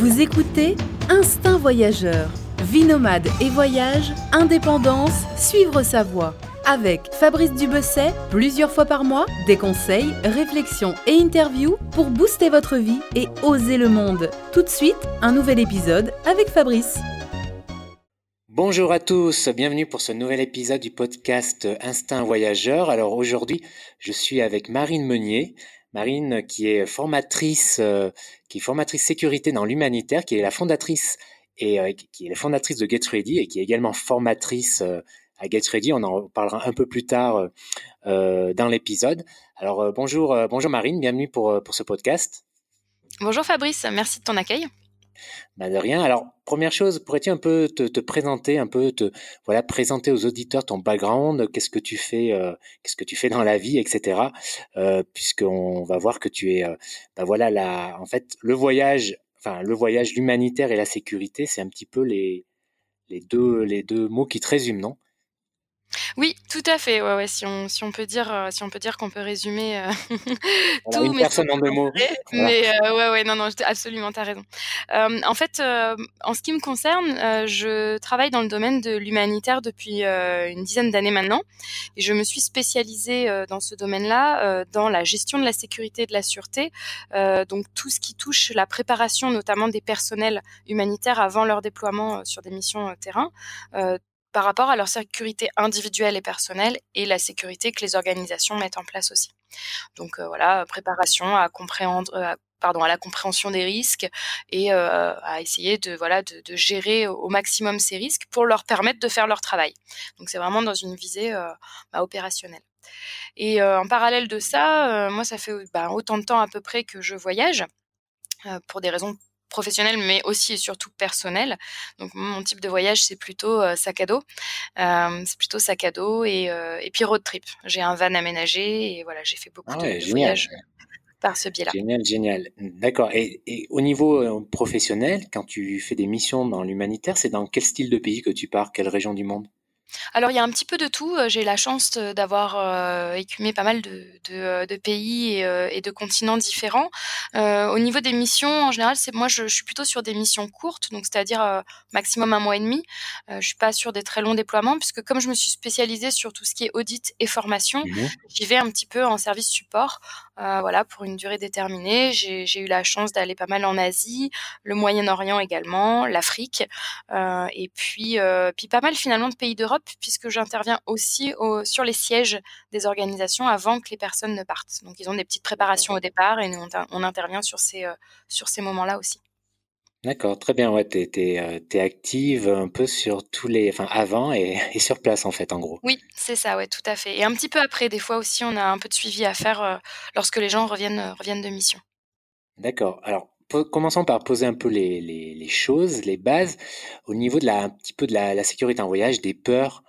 Vous écoutez Instinct Voyageur, vie nomade et voyage, indépendance, suivre sa voie. Avec Fabrice Dubesset, plusieurs fois par mois, des conseils, réflexions et interviews pour booster votre vie et oser le monde. Tout de suite, un nouvel épisode avec Fabrice. Bonjour à tous, bienvenue pour ce nouvel épisode du podcast Instinct Voyageur. Alors aujourd'hui, je suis avec Marine Meunier. Marine qui est formatrice, euh, qui est formatrice sécurité dans l'humanitaire, qui est la fondatrice et euh, qui est la fondatrice de Get Ready et qui est également formatrice euh, à Get Ready. On en parlera un peu plus tard dans l'épisode. Alors bonjour, bonjour Marine, bienvenue pour, pour ce podcast. Bonjour Fabrice, merci de ton accueil. Bah de rien. Alors, première chose, pourrais-tu un peu te, présenter, un peu te voilà présenter aux auditeurs ton background, qu'est-ce que tu fais, euh, qu'est-ce que tu fais dans la vie, etc. Euh, Puisqu'on va voir que tu es, euh, bah voilà, la, en fait, le voyage, enfin le voyage, l'humanitaire et la sécurité, c'est un petit peu les les deux les deux mots qui te résument, non? Oui, tout à fait. Ouais, ouais, si on, si on peut dire, euh, si on peut dire qu'on peut résumer euh, tout, une personne en deux mots. Mais euh, ouais, ouais, non, non, absolument, t'as raison. en fait, en ce qui me concerne, je travaille dans le domaine de l'humanitaire depuis une dizaine d'années maintenant, et je me suis spécialisée dans ce domaine-là, dans la gestion de la sécurité et de la sûreté, donc tout ce qui touche la préparation, notamment des personnels humanitaires avant leur déploiement sur des missions terrain par rapport à leur sécurité individuelle et personnelle et la sécurité que les organisations mettent en place aussi. Donc euh, voilà, préparation euh, à la compréhension des risques et euh, à essayer de voilà de, gérer au maximum ces risques pour leur permettre de faire leur travail. Donc c'est vraiment dans une visée bah, opérationnelle. Et en parallèle de ça, moi ça fait bah, autant de temps à peu près que je voyage pour des raisons professionnel, mais aussi et surtout personnel. Donc mon type de voyage, c'est plutôt euh, sac à dos. Euh, c'est plutôt sac à dos et, euh, et puis road trip. J'ai un van aménagé et voilà, j'ai fait beaucoup ah de, voyages par ce biais-là. Génial, génial. D'accord. Et, et, au niveau professionnel, quand tu fais des missions dans l'humanitaire, c'est dans quel style de pays que tu pars? Quelle région du monde? Alors il y a un petit peu de tout. J'ai la chance d'avoir écumé pas mal de, pays et, de continents différents. au niveau des missions, en général, c'est moi je, suis plutôt sur des missions courtes, donc c'est-à-dire maximum un mois et demi. je suis pas sur des très longs déploiements puisque comme je me suis spécialisée sur tout ce qui est audit et formation, mmh j'y vais un petit peu en service support. voilà pour une durée déterminée. J'ai eu la chance d'aller pas mal en Asie, le Moyen-Orient également, l'Afrique, et puis puis pas mal finalement de pays d'Europe puisque j'interviens aussi sur les sièges des organisations avant que les personnes ne partent. Donc, ils ont des petites préparations au départ et nous, on, intervient sur ces, euh, sur ces moments-là aussi. D'accord, très bien. Ouais, tu es, euh, active un peu sur tous les. Enfin, avant et, sur place, en fait, en gros. Oui, c'est ça, ouais, tout à fait. Et un petit peu après, des fois aussi, on a un peu de suivi à faire euh, lorsque les gens reviennent, reviennent de mission. D'accord. Alors, commençons par poser un peu les, les, choses, les bases, au niveau de la, un petit peu de la, sécurité en voyage, des peurs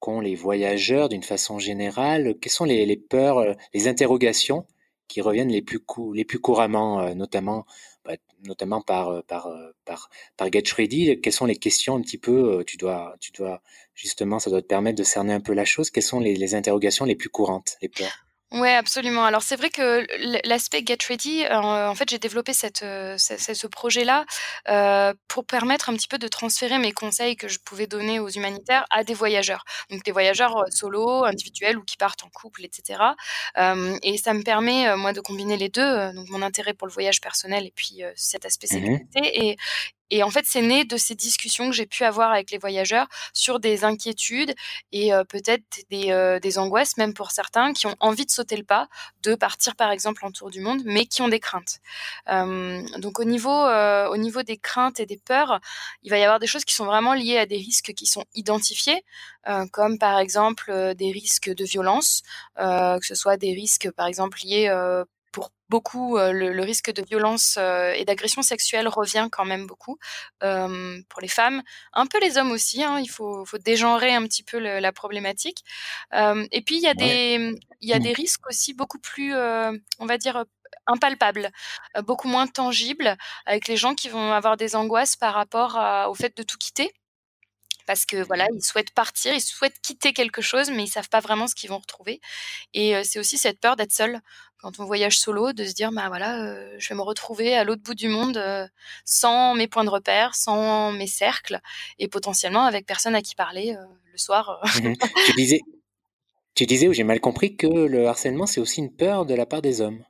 qu'ont les voyageurs d'une façon générale. Quelles sont les, peurs, euh, les interrogations qui reviennent les plus, les plus couramment, euh, notamment, bah, notamment par, euh, par, par, par Get Ready? Quelles sont les questions un petit peu, tu dois, tu dois, justement, ça doit te permettre de cerner un peu la chose. Quelles sont les, les interrogations les plus courantes, les peurs? Ouais, absolument. Alors c'est vrai que l'aspect Get Ready, euh, en fait, j'ai développé cette, euh, ce, projet-là euh, pour permettre un petit peu de transférer mes conseils que je pouvais donner aux humanitaires à des voyageurs. Donc des voyageurs solo, individuels ou qui partent en couple, etc. et ça me permet, moi, de combiner les deux, donc mon intérêt pour le voyage personnel et puis cet aspect mmh sécurité. Et, et en fait, c'est né de ces discussions que j'ai pu avoir avec les voyageurs sur des inquiétudes et peut-être des, angoisses, même pour certains, qui ont envie de sauter le pas, de partir par exemple en tour du monde, mais qui ont des craintes. donc au niveau, au niveau des craintes et des peurs, il va y avoir des choses qui sont vraiment liées à des risques qui sont identifiés, comme par exemple des risques de violence, que ce soit des risques par exemple liés beaucoup, le, risque de violence et d'agression sexuelle revient quand même beaucoup pour les femmes, un peu les hommes aussi. Hein, il faut, faut, dégenrer un petit peu la problématique. et puis il y a des, il y a mmh. des risques aussi beaucoup plus, on va dire impalpables, beaucoup moins tangibles, avec les gens qui vont avoir des angoisses par rapport au fait de tout quitter parce que voilà, ils souhaitent partir, ils souhaitent quitter quelque chose, mais ils savent pas vraiment ce qu'ils vont retrouver. Et c'est aussi cette peur d'être seul quand on voyage solo, de se dire, bah voilà, je vais me retrouver à l'autre bout du monde sans mes points de repère, sans mes cercles, et potentiellement avec personne à qui parler le soir. Mmh tu disais, tu disais, ou j'ai mal compris, que le harcèlement, c'est aussi une peur de la part des hommes.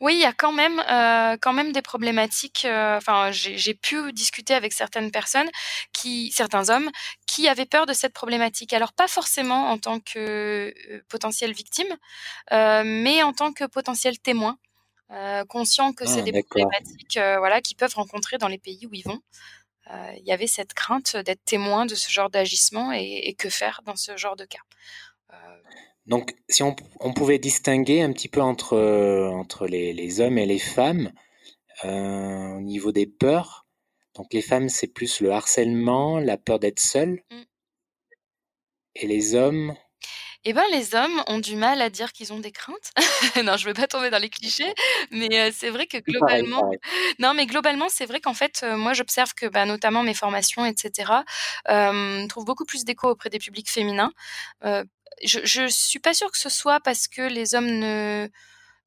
Oui, il y a quand même, euh, quand même des problématiques, euh, enfin, j'ai pu discuter avec certaines personnes qui certains hommes, qui avaient peur de cette problématique. Alors pas forcément en tant que, euh, potentielle victime, mais en tant que potentiel témoin, conscient que c'est ah, des problématiques, voilà, qu'ils peuvent rencontrer dans les pays où ils vont. il y avait cette crainte d'être témoin de ce genre d'agissement et que faire dans ce genre de cas. Donc, si on, pouvait distinguer un petit peu entre, euh, entre les, hommes et les femmes euh, au niveau des peurs, donc les femmes, c'est plus le harcèlement, la peur d'être seule. Mm. Et les hommes? Eh ben, les hommes ont du mal à dire qu'ils ont des craintes. non, je veux pas tomber dans les clichés, mais euh, c'est vrai que globalement non, mais globalement, c'est vrai qu'en fait, moi, j'observe que, bah, notamment mes formations etc., trouvent beaucoup plus d'écho auprès des publics féminins je ne suis pas sûre que ce soit parce que les hommes ne,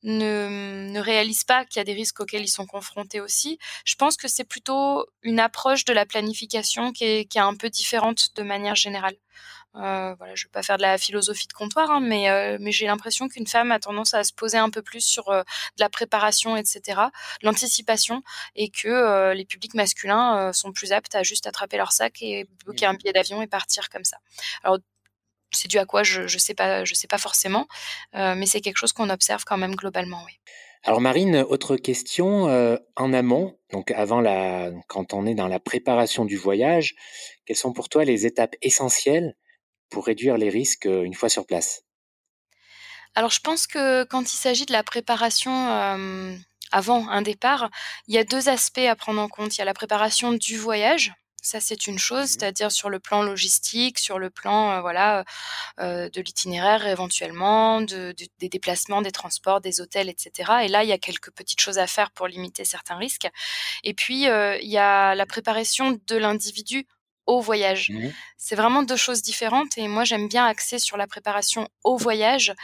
ne, réalisent pas qu'il y a des risques auxquels ils sont confrontés aussi. Je pense que c'est plutôt une approche de la planification qui est, qui est un peu différente de manière générale. Euh, voilà, je ne vais pas faire de la philosophie de comptoir, hein, mais, euh, mais j'ai l'impression qu'une femme a tendance à se poser un peu plus sur euh, de la préparation, etc., l'anticipation, et que les publics masculins sont plus aptes à juste attraper leur sac et bloquer un mmh. billet d'avion et partir comme ça. Alors c'est dû à quoi Je ne sais, pas, je sais pas forcément, euh, mais c'est quelque chose qu'on observe quand même globalement, oui. Alors Marine, autre question euh, en amont, donc avant la, quand on est dans la préparation du voyage, quelles sont pour toi les étapes essentielles pour réduire les risques euh, une fois sur place? Alors je pense que quand il s'agit de la préparation avant un départ, il y a deux aspects à prendre en compte. Il y a la préparation du voyage, ça, c'est une chose, mmh c'est-à-dire sur le plan logistique, sur le plan euh, voilà euh, de l'itinéraire éventuellement, de, des déplacements, des transports, des hôtels, etc. Et là, il y a quelques petites choses à faire pour limiter certains risques. Et puis, euh, il y a la préparation de l'individu au voyage. Mmh c'est vraiment deux choses différentes et moi j'aime bien axer sur la préparation au voyage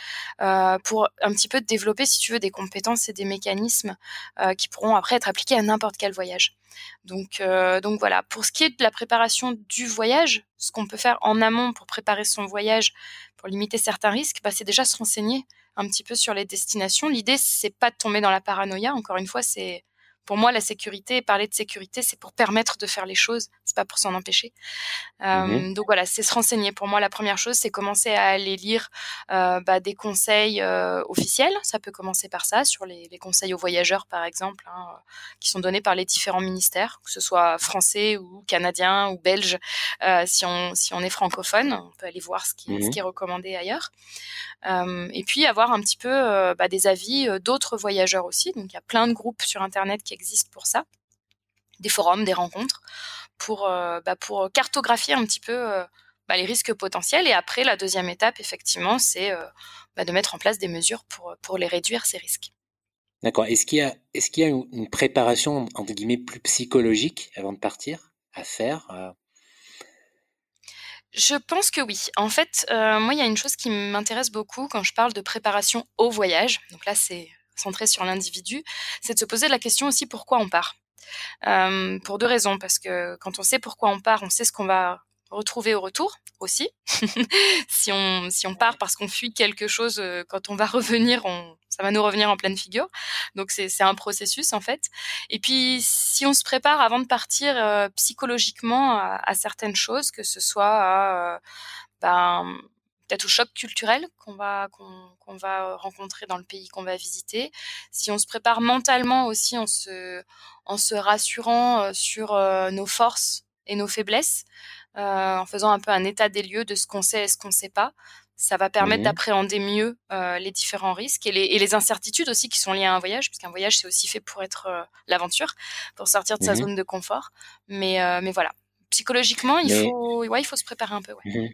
euh, pour un petit peu développer, si tu veux, des compétences et des mécanismes euh, qui pourront après être appliqués à n'importe quel voyage. Donc, euh, donc voilà, pour ce qui est de la préparation du voyage, ce qu'on peut faire en amont pour préparer son voyage, pour limiter certains risques, bah, c'est déjà se renseigner un petit peu sur les destinations. L'idée, c'est pas de tomber dans la paranoïa. Encore une fois, c'est pour moi, la sécurité, parler de sécurité, c'est pour permettre de faire les choses, c'est pas pour s'en empêcher. Euh, donc voilà, c'est se renseigner. Pour moi, la première chose, c'est commencer à aller lire euh, bah, des conseils euh, officiels. Ça peut commencer par ça, sur les, conseils aux voyageurs, par exemple, hein, qui sont donnés par les différents ministères, que ce soit français ou canadien ou belge. si on si on est francophone, on peut aller voir ce qui, ce mmh qui est recommandé ailleurs. et puis avoir un petit peu bah, des avis d'autres voyageurs aussi. Donc il y a plein de groupes sur Internet qui existent pour ça, des forums, des rencontres, pour, euh, bah, pour cartographier un petit peu euh, bah, les risques potentiels. Et après, la deuxième étape, effectivement, c'est euh, bah, de mettre en place des mesures pour, pour les réduire, ces risques. D'accord. Est-ce qu'il y a, est-ce qu'il y a une préparation, entre guillemets, plus psychologique avant de partir à faire Je pense que oui. En fait, moi, il y a une chose qui m'intéresse beaucoup quand je parle de préparation au voyage. Donc là, c'est centré sur l'individu, c'est de se poser la question aussi pourquoi on part? Euh, pour deux raisons, parce que quand on sait pourquoi on part, on sait ce qu'on va retrouver au retour aussi. si on si on part parce qu'on fuit quelque chose, quand on va revenir, on, ça va nous revenir en pleine figure. Donc c'est un processus en fait. Et puis si on se prépare avant de partir euh, psychologiquement à, certaines choses, que ce soit à, ben, peut-être au choc culturel qu'on va qu'on va rencontrer dans le pays qu'on va visiter. Si on se prépare mentalement aussi en se en se rassurant euh, sur euh, nos forces et nos faiblesses, euh, en faisant un peu un état des lieux de ce qu'on sait et ce qu'on ne sait pas, ça va permettre mmh d'appréhender mieux les différents risques et les, et les, incertitudes aussi qui sont liées à un voyage, puisqu'un voyage c'est aussi fait pour être l'aventure, pour sortir de sa mmh zone de confort. Mais mais voilà, psychologiquement il faut ouais, il faut se préparer un peu. Ouais. Mmh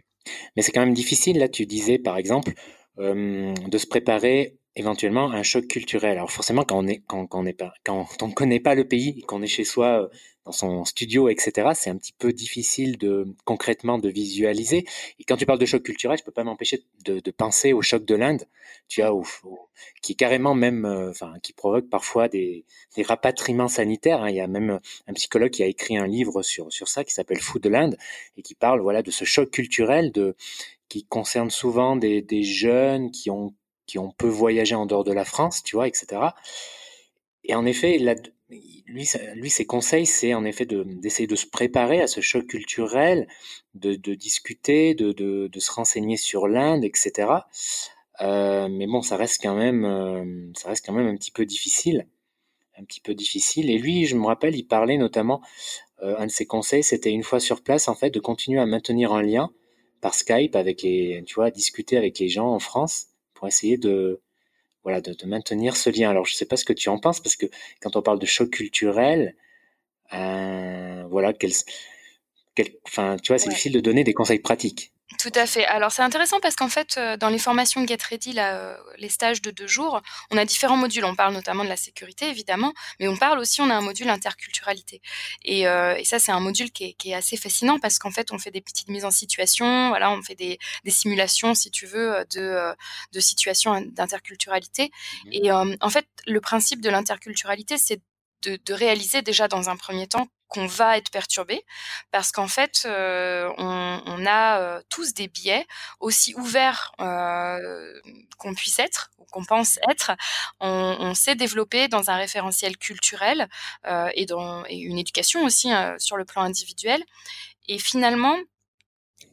mais c'est quand même difficile, là, tu disais, par exemple, de se préparer éventuellement à un choc culturel. Alors forcément, quand on est, quand, quand on connaît pas le pays, qu'on est chez soi dans son studio, etc., c'est un petit peu difficile de concrètement de visualiser. Et quand tu parles de choc culturel, je peux pas m'empêcher de, de, penser au choc de l'Inde, tu vois, qui est carrément même, euh, enfin, qui provoque parfois des, des rapatriements sanitaires. Hein. Il y a même un psychologue qui a écrit un livre sur sur ça qui s'appelle Fou de l'Inde et qui parle, voilà, de ce choc culturel de qui concerne souvent des, des jeunes qui ont qui ont peu voyagé en dehors de la France, tu vois, etc. Et en effet, là, lui, lui, ses conseils, c'est en effet d'essayer de, se préparer à ce choc culturel, de, de discuter, de, de, se renseigner sur l'Inde, etc. Euh, mais bon, ça reste quand même, euh, ça reste quand même un petit peu difficile, un petit peu difficile. Et lui, je me rappelle, il parlait notamment, euh, un de ses conseils, c'était une fois sur place, en fait, de continuer à maintenir un lien par Skype avec les, tu vois, discuter avec les gens en France pour essayer de voilà, de, de, maintenir ce lien. Alors, je sais pas ce que tu en penses, parce que quand on parle de choc culturel, euh, voilà, quel, quel, enfin, tu vois, c'est difficile de donner des conseils pratiques. Tout à fait. Alors c'est intéressant parce qu'en fait, euh, dans les formations Get Ready, là, euh, les stages de deux jours, on a différents modules. On parle notamment de la sécurité, évidemment, mais on parle aussi, on a un module interculturalité. Et, euh, et ça, c'est un module qui est, qui est, assez fascinant parce qu'en fait, on fait des petites mises en situation, voilà, on fait des, des simulations, si tu veux, de, de situations d'interculturalité. Mmh et en fait, le principe de l'interculturalité, c'est de, de, réaliser déjà dans un premier temps qu'on va être perturbé parce qu'en fait euh, on, a euh, tous des biais aussi ouverts euh, qu'on puisse être ou qu'on pense être. On, s'est développé dans un référentiel culturel et dans et une éducation aussi hein, sur le plan individuel. Et finalement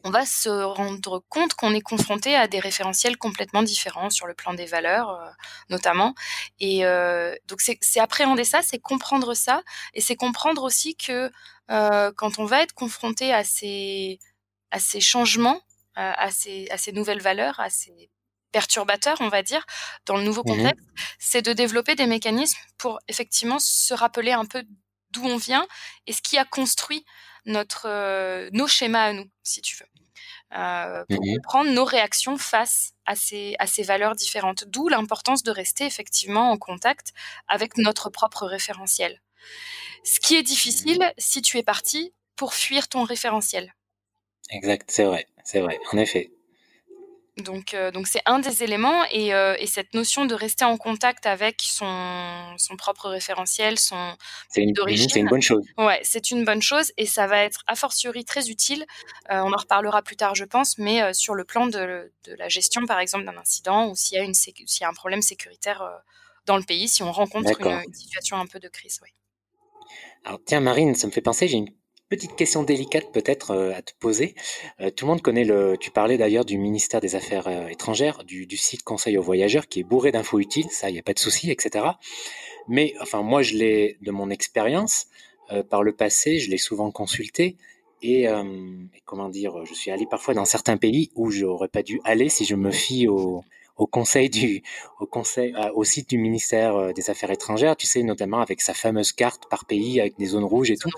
on va se rendre compte qu'on est confronté à des référentiels complètement différents sur le plan des valeurs, euh, notamment. Et euh, donc c'est appréhender ça, c'est comprendre ça, et c'est comprendre aussi que euh, quand on va être confronté à ces, à ces changements, à, ces, à ces nouvelles valeurs, à ces perturbateurs, on va dire, dans le nouveau mmh contexte, c'est de développer des mécanismes pour effectivement se rappeler un peu d'où on vient et ce qui a construit notre, euh, nos schémas à nous, si tu veux. Euh, pour mmh comprendre nos réactions face à ces, à ces valeurs différentes. D'où l'importance de rester effectivement en contact avec notre propre référentiel. Ce qui est difficile si tu es parti pour fuir ton référentiel. Exact, c'est vrai, c'est vrai, en effet. Donc, euh, donc c'est un des éléments et, euh, et, cette notion de rester en contact avec son, son propre référentiel, son une, c'est une bonne chose. Ouais, c'est une bonne chose et ça va être a fortiori très utile. Euh, on en reparlera plus tard, je pense, mais sur le plan de, de, la gestion, par exemple, d'un incident ou s'il y a une s'il y a un problème sécuritaire dans le pays, si on rencontre une, une, situation un peu de crise. Oui. Alors tiens, Marine, ça me fait penser, j'ai une Petite question délicate peut-être euh, à te poser. Euh, tout le monde connaît le. Tu parlais d'ailleurs du ministère des Affaires euh, étrangères, du, du, site Conseil aux voyageurs, qui est bourré d'infos utiles. Ça, il n'y a pas de souci, etc. Mais enfin, moi, je l'ai de mon expérience par le passé, je l'ai souvent consulté. Et, comment dire, je suis allé parfois dans certains pays où j'aurais pas dû aller si je me fie au, au conseil du, au conseil, euh, au site du ministère euh, des Affaires étrangères, tu sais, notamment avec sa fameuse carte par pays avec des zones rouges et tout.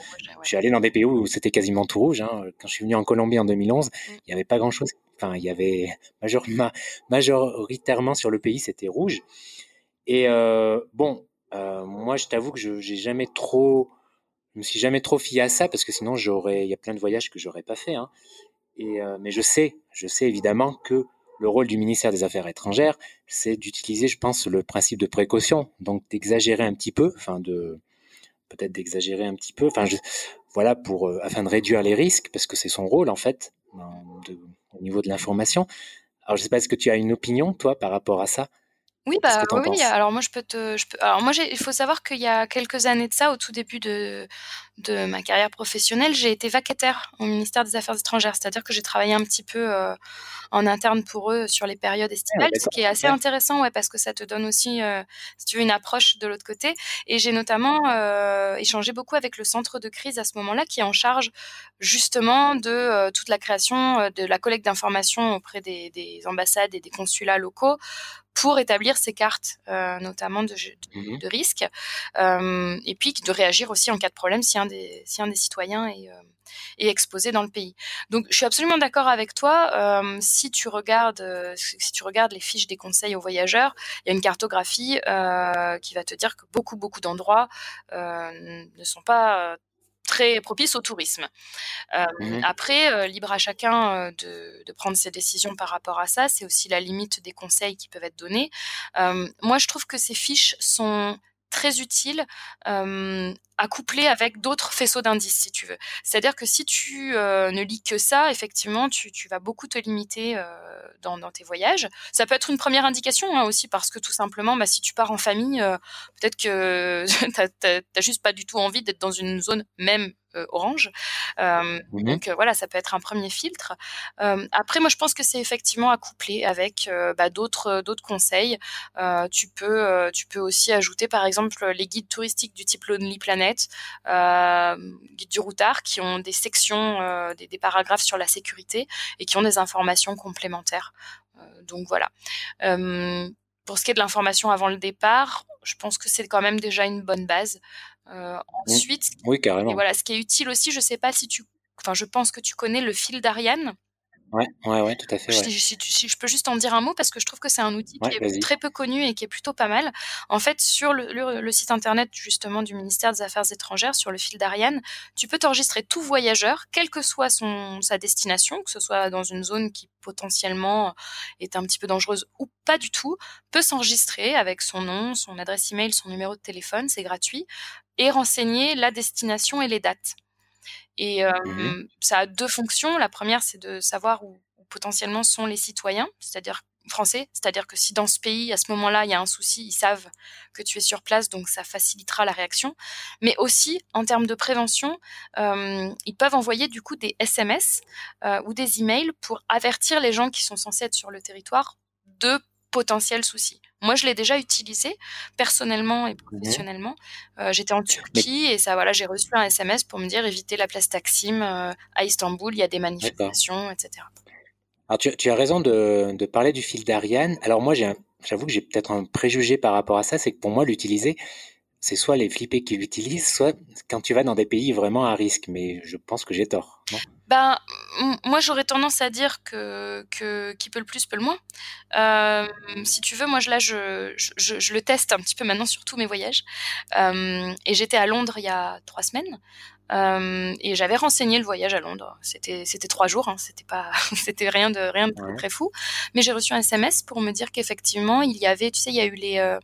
Je suis allé dans des pays où c'était quasiment tout rouge. Hein. Quand je suis venu en Colombie en 2011, mm. il n'y avait pas grand chose. Enfin, il y avait major, majoritairement sur le pays, c'était rouge. Et euh, bon, euh, moi, je t'avoue que je j'ai jamais trop, je me suis jamais trop fié à ça parce que sinon, j'aurais, il y a plein de voyages que j'aurais pas fait. Hein. Et euh, mais je sais, je sais évidemment que le rôle du ministère des Affaires étrangères, c'est d'utiliser, je pense, le principe de précaution, donc d'exagérer un petit peu, enfin de peut-être d'exagérer un petit peu, enfin voilà pour euh, afin de réduire les risques, parce que c'est son rôle en fait au niveau de l'information. Alors je sais pas, est-ce que tu as une opinion toi par rapport à ça? Oui, bah, oui, alors moi je peux te, je peux, alors moi il faut savoir qu'il y a quelques années de ça, au tout début de, de ma carrière professionnelle, j'ai été vacataire au ministère des Affaires étrangères, c'est-à-dire que j'ai travaillé un petit peu euh, en interne pour eux sur les périodes ah, estivales, ce qui est assez intéressant, ouais, parce que ça te donne aussi, euh, si tu veux, une approche de l'autre côté. Et j'ai notamment euh, échangé beaucoup avec le centre de crise à ce moment-là, qui est en charge justement de toute la création de la collecte d'informations auprès des, des ambassades et des consulats locaux pour établir ces cartes, euh, notamment de, de, mmh de risque, euh, et puis de réagir aussi en cas de problème si un des, si un des citoyens est, euh, est exposé dans le pays. Donc, je suis absolument d'accord avec toi. Euh, si tu regardes, euh, si tu regardes les fiches des conseils aux voyageurs, il y a une cartographie qui va te dire que beaucoup, beaucoup d'endroits ne sont pas propice au tourisme. Mmh après, libre à chacun de, de, prendre ses décisions par rapport à ça. C'est aussi la limite des conseils qui peuvent être donnés. moi, je trouve que ces fiches sont très utile à coupler avec d'autres faisceaux d'indices, si tu veux. C'est-à-dire que si tu ne lis que ça, effectivement, tu, vas beaucoup te limiter dans, tes voyages. Ça peut être une première indication hein, aussi, parce que tout simplement, bah, si tu pars en famille, peut-être que tu n'as juste pas du tout envie d'être dans une zone même euh, orange. Euh, mmh donc euh, voilà, ça peut être un premier filtre. après, moi, je pense que c'est effectivement à coupler avec bah, d'autres d'autres conseils. tu peux tu peux aussi ajouter par exemple les guides touristiques du type Lonely Planet, guide du routard, qui ont des sections, des, des, paragraphes sur la sécurité et qui ont des informations complémentaires. donc voilà. pour ce qui est de l'information avant le départ, je pense que c'est quand même déjà une bonne base. Euh, mmh. ensuite, oui, carrément. Et voilà, ce qui est utile aussi, je sais pas si tu, enfin, je pense que tu connais le fil d'Ariane. Ouais, ouais, ouais, tout à fait. Si, si, je peux juste en dire un mot parce que je trouve que c'est un outil qui est très peu connu et qui est plutôt pas mal. En fait, sur le, le, site internet justement du ministère des Affaires étrangères, sur le fil d'Ariane, tu peux t'enregistrer tout voyageur, quelle que soit son, sa destination, que ce soit dans une zone qui potentiellement est un petit peu dangereuse ou pas du tout, peut s'enregistrer avec son nom, son adresse email, son numéro de téléphone, c'est gratuit, et renseigner la destination et les dates. Et mmh ça a deux fonctions. La première, c'est de savoir où, potentiellement sont les citoyens, c'est-à-dire français, c'est-à-dire que si dans ce pays, à ce moment-là, il y a un souci, ils savent que tu es sur place, donc ça facilitera la réaction. Mais aussi, en termes de prévention, ils peuvent envoyer du coup des SMS ou des emails pour avertir les gens qui sont censés être sur le territoire de potentiels soucis. Moi, je l'ai déjà utilisé personnellement et professionnellement. Euh, j'étais en Turquie et ça, voilà, j'ai reçu un SMS pour me dire éviter la place Taksim euh, à Istanbul, il y a des manifestations, etc. Alors, tu, as raison de, parler du fil d'Ariane. Alors moi, j'avoue que j'ai peut-être un préjugé par rapport à ça, c'est que pour moi, l'utiliser, c'est soit les flippés qui l'utilisent, soit quand tu vas dans des pays vraiment à risque. Mais je pense que j'ai tort. ben, moi, j'aurais tendance à dire que, qui peut le plus peut le moins. Euh, si tu veux, moi, je, je, je, le teste un petit peu maintenant sur tous mes voyages. Euh, et j'étais à Londres il y a trois semaines. Euh, et j'avais renseigné le voyage à Londres. C'était c'était trois jours, hein, c'était pas c'était rien de rien de très fou. Mais j'ai reçu un SMS pour me dire qu'effectivement il y avait, tu sais, il y a eu les euh,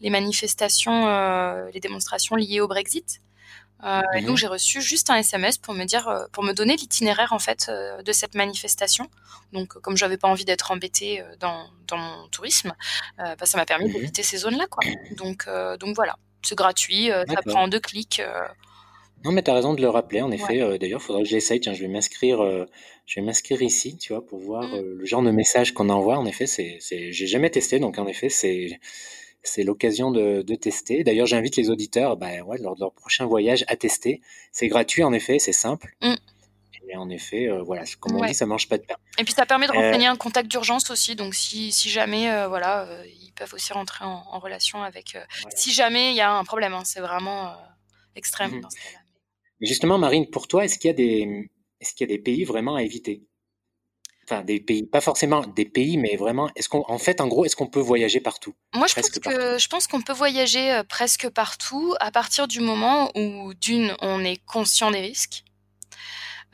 les manifestations, euh, les démonstrations liées au Brexit. Et donc j'ai reçu juste un SMS pour me dire, pour me donner l'itinéraire en fait de cette manifestation. Donc comme j'avais pas envie d'être embêtée dans, dans mon tourisme, bah, ça m'a permis mmh d'éviter ces zones-là quoi. Donc donc voilà, c'est gratuit, ça prend deux clics. Non, mais tu as raison de le rappeler, en effet. Euh, d'ailleurs, il faudra que j'essaye. Tiens, je vais m'inscrire, euh, je vais m'inscrire ici, tu vois, pour voir mmh. euh, le genre de message qu'on envoie. En effet, c'est, j'ai jamais testé, donc en effet, c'est, c'est l'occasion de, de tester. D'ailleurs, j'invite les auditeurs, bah, ouais, lors de leur prochain voyage, à tester. C'est gratuit, en effet, c'est simple. Mmh. Et en effet, voilà, comme on dit, ça mange pas de pain. Et puis ça permet de renseigner un contact d'urgence aussi. Donc si, si jamais, voilà, ils peuvent aussi rentrer en, relation avec. Si jamais il y a un problème, hein, c'est vraiment extrême mmh. dans ce Justement, Marine, pour toi, est-ce qu'il y a des, est-ce qu'il y a des pays vraiment à éviter? Enfin, des pays, pas forcément des pays, mais vraiment, est-ce qu'on, en fait, en gros, est-ce qu'on peut voyager partout? Moi, je pense, que, je pense qu'on peut voyager euh, presque partout à partir du moment où, d'une, on est conscient des risques.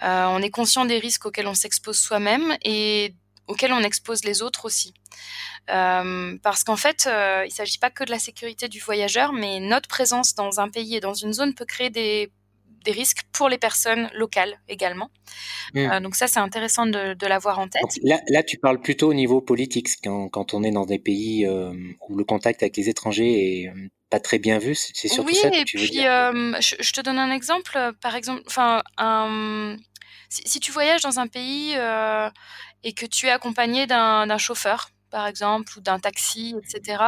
Euh, on est conscient des risques auxquels on s'expose soi-même et auxquels on expose les autres aussi. Euh, parce qu'en fait, il ne s'agit pas que de la sécurité du voyageur, mais notre présence dans un pays et dans une zone peut créer des des risques pour les personnes locales également. Mmh. Euh, donc ça, c'est intéressant de, de l'avoir en tête. là, là, tu parles plutôt au niveau politique, quand, quand on est dans des pays euh, où le contact avec les étrangers est euh, pas très bien vu, c'est surtout oui, ça que et tu puis, veux dire. Euh, je, je, te donne un exemple. Par exemple, enfin, si, si, tu voyages dans un pays et que tu es accompagné d'un chauffeur, par exemple, ou d'un taxi, etc.,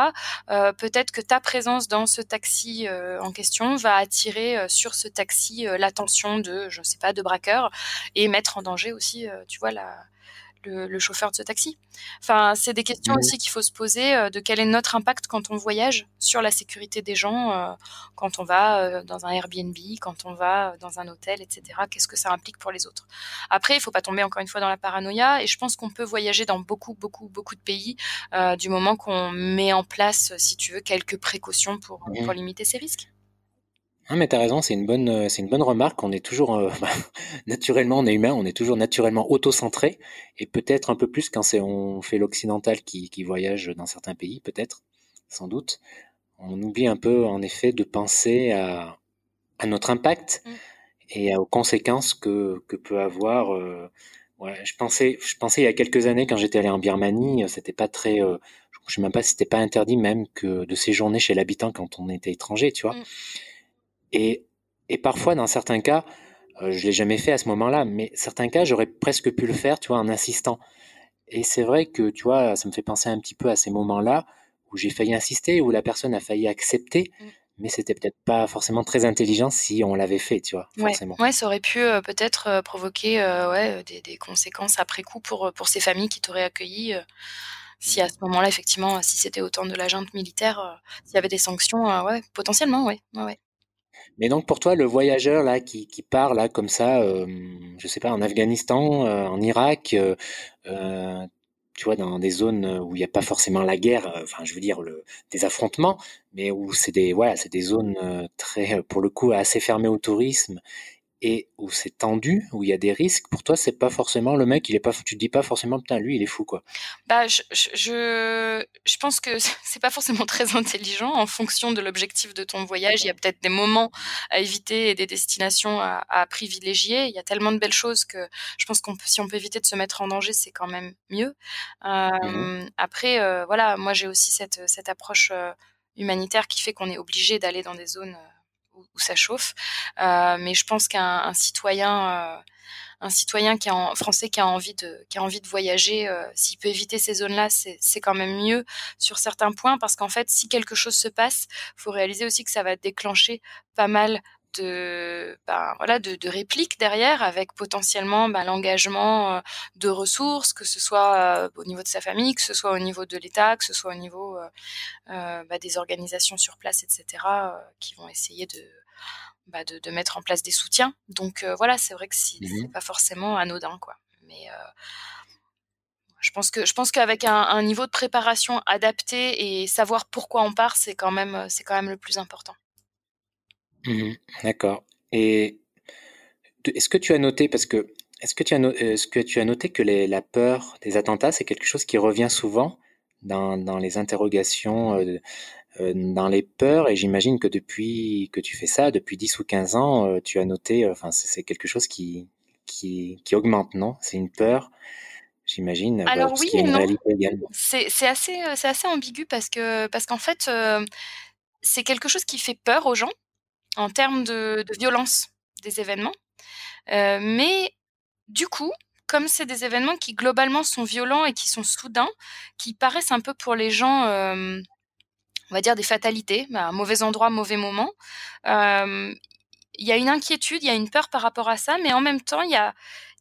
euh, peut-être que ta présence dans ce taxi euh, en question va attirer euh, sur ce taxi l'attention de, je ne sais pas, de braqueurs et mettre en danger aussi, tu vois, la, le, chauffeur de ce taxi. Enfin, c'est des questions mmh. aussi qu'il faut se poser euh, de quel est notre impact quand on voyage sur la sécurité des gens, euh, quand on va euh, dans un Airbnb, quand on va dans un hôtel, etc. Qu'est-ce que ça implique pour les autres? Après, il faut pas tomber encore une fois dans la paranoïa et je pense qu'on peut voyager dans beaucoup, beaucoup, beaucoup de pays du moment qu'on met en place, si tu veux, quelques précautions pour, mmh. pour limiter ces risques. Ah, mais t'as raison, c'est une bonne, euh, c'est une bonne remarque. On est toujours, euh, bah, naturellement, on est humain, on est toujours naturellement auto-centré, et peut-être un peu plus quand c'est, on fait l'occidental qui, qui voyage dans certains pays, peut-être, sans doute. On oublie un peu, en effet, de penser à, à notre impact Mm. et aux conséquences que, que peut avoir. euh, ouais, je pensais, je pensais il y a quelques années quand j'étais allé en Birmanie, euh, c'était pas très, euh, je sais même pas si c'était pas interdit même que de séjourner chez l'habitant quand on était étranger, tu vois. Mm. Et, et parfois, dans certains cas, euh, je l'ai jamais fait à ce moment-là, mais certains cas, j'aurais presque pu le faire, tu vois, en insistant. Et c'est vrai que, tu vois, ça me fait penser un petit peu à ces moments-là où j'ai failli insister, où la personne a failli accepter, Mm. mais c'était peut-être pas forcément très intelligent si on l'avait fait, tu vois, Ouais, forcément. ouais, ça aurait pu euh, peut-être euh, provoquer euh, ouais, des, des conséquences après coup pour, pour ces familles qui t'auraient accueilli. si à ce moment-là, effectivement, si c'était au temps de la junte militaire, s'il y avait des sanctions, ouais, potentiellement, ouais, ouais. Mais donc pour toi, le voyageur là qui, qui part là comme ça, euh, je sais pas, en Afghanistan, euh, en Irak, euh, euh, tu vois, dans des zones où il n'y a pas forcément la guerre, euh, enfin je veux dire le, des affrontements, mais où c'est des voilà, c'est des zones euh, très, pour le coup, assez fermées au tourisme et où c'est tendu, où il y a des risques. Pour toi, c'est pas forcément le mec, il est pas, tu te dis pas forcément putain lui il est fou quoi. Bah, je, je, je, pense que c'est pas forcément très intelligent en fonction de l'objectif de ton voyage. Il y a peut-être des moments à éviter et des destinations à, à privilégier. Il y a tellement de belles choses que je pense qu'on si on peut éviter de se mettre en danger, c'est quand même mieux. Euh, Mhm. Après, euh, voilà, moi j'ai aussi cette, cette approche euh, humanitaire qui fait qu'on est obligé d'aller dans des zones où, ça chauffe. Euh, mais je pense qu'un un citoyen euh, un citoyen qui a français qui a envie de, qui a envie de voyager, euh, s'il peut éviter ces zones-là, c'est quand même mieux sur certains points parce qu'en fait, si quelque chose se passe, faut réaliser aussi que ça va déclencher pas mal de, ben, voilà, de, de répliques derrière avec potentiellement ben, l'engagement euh, de ressources, que ce soit euh, au niveau de sa famille, que ce soit au niveau de l'État, que ce soit au niveau euh, bah, des organisations sur place, etc., qui vont essayer de, bah, de, de, mettre en place des soutiens. Donc euh, voilà, c'est vrai que si, Mhm. c'est pas forcément anodin, quoi. Mais je pense que je pense qu'avec un, un niveau de préparation adapté et savoir pourquoi on part, c'est quand même c'est quand même le plus important. Mhm. D'accord. Et est-ce que tu as noté, parce que est-ce que tu as, no- est-ce que tu as noté que les- la peur des attentats, c'est quelque chose qui revient souvent dans, dans les interrogations, euh, euh, dans les peurs, et j'imagine que depuis que tu fais ça, depuis 10 ou 15 ans, euh, tu as noté, euh, enfin, c'est c'est quelque chose qui, qui, qui augmente, non? C'est une peur, j'imagine, bah, Alors parce oui qu'il y a et une non, réalité également. c'est c'est assez euh, c'est assez ambigu parce que parce qu'en fait euh, c'est quelque chose qui fait peur aux gens en termes de, de violence des événements. Euh, mais du coup, comme c'est des événements qui globalement sont violents et qui sont soudains, qui paraissent un peu pour les gens, euh, on va dire des fatalités, bah, mauvais endroit, mauvais moment, euh, il y a une inquiétude, il y a une peur par rapport à ça, mais en même temps, il y a,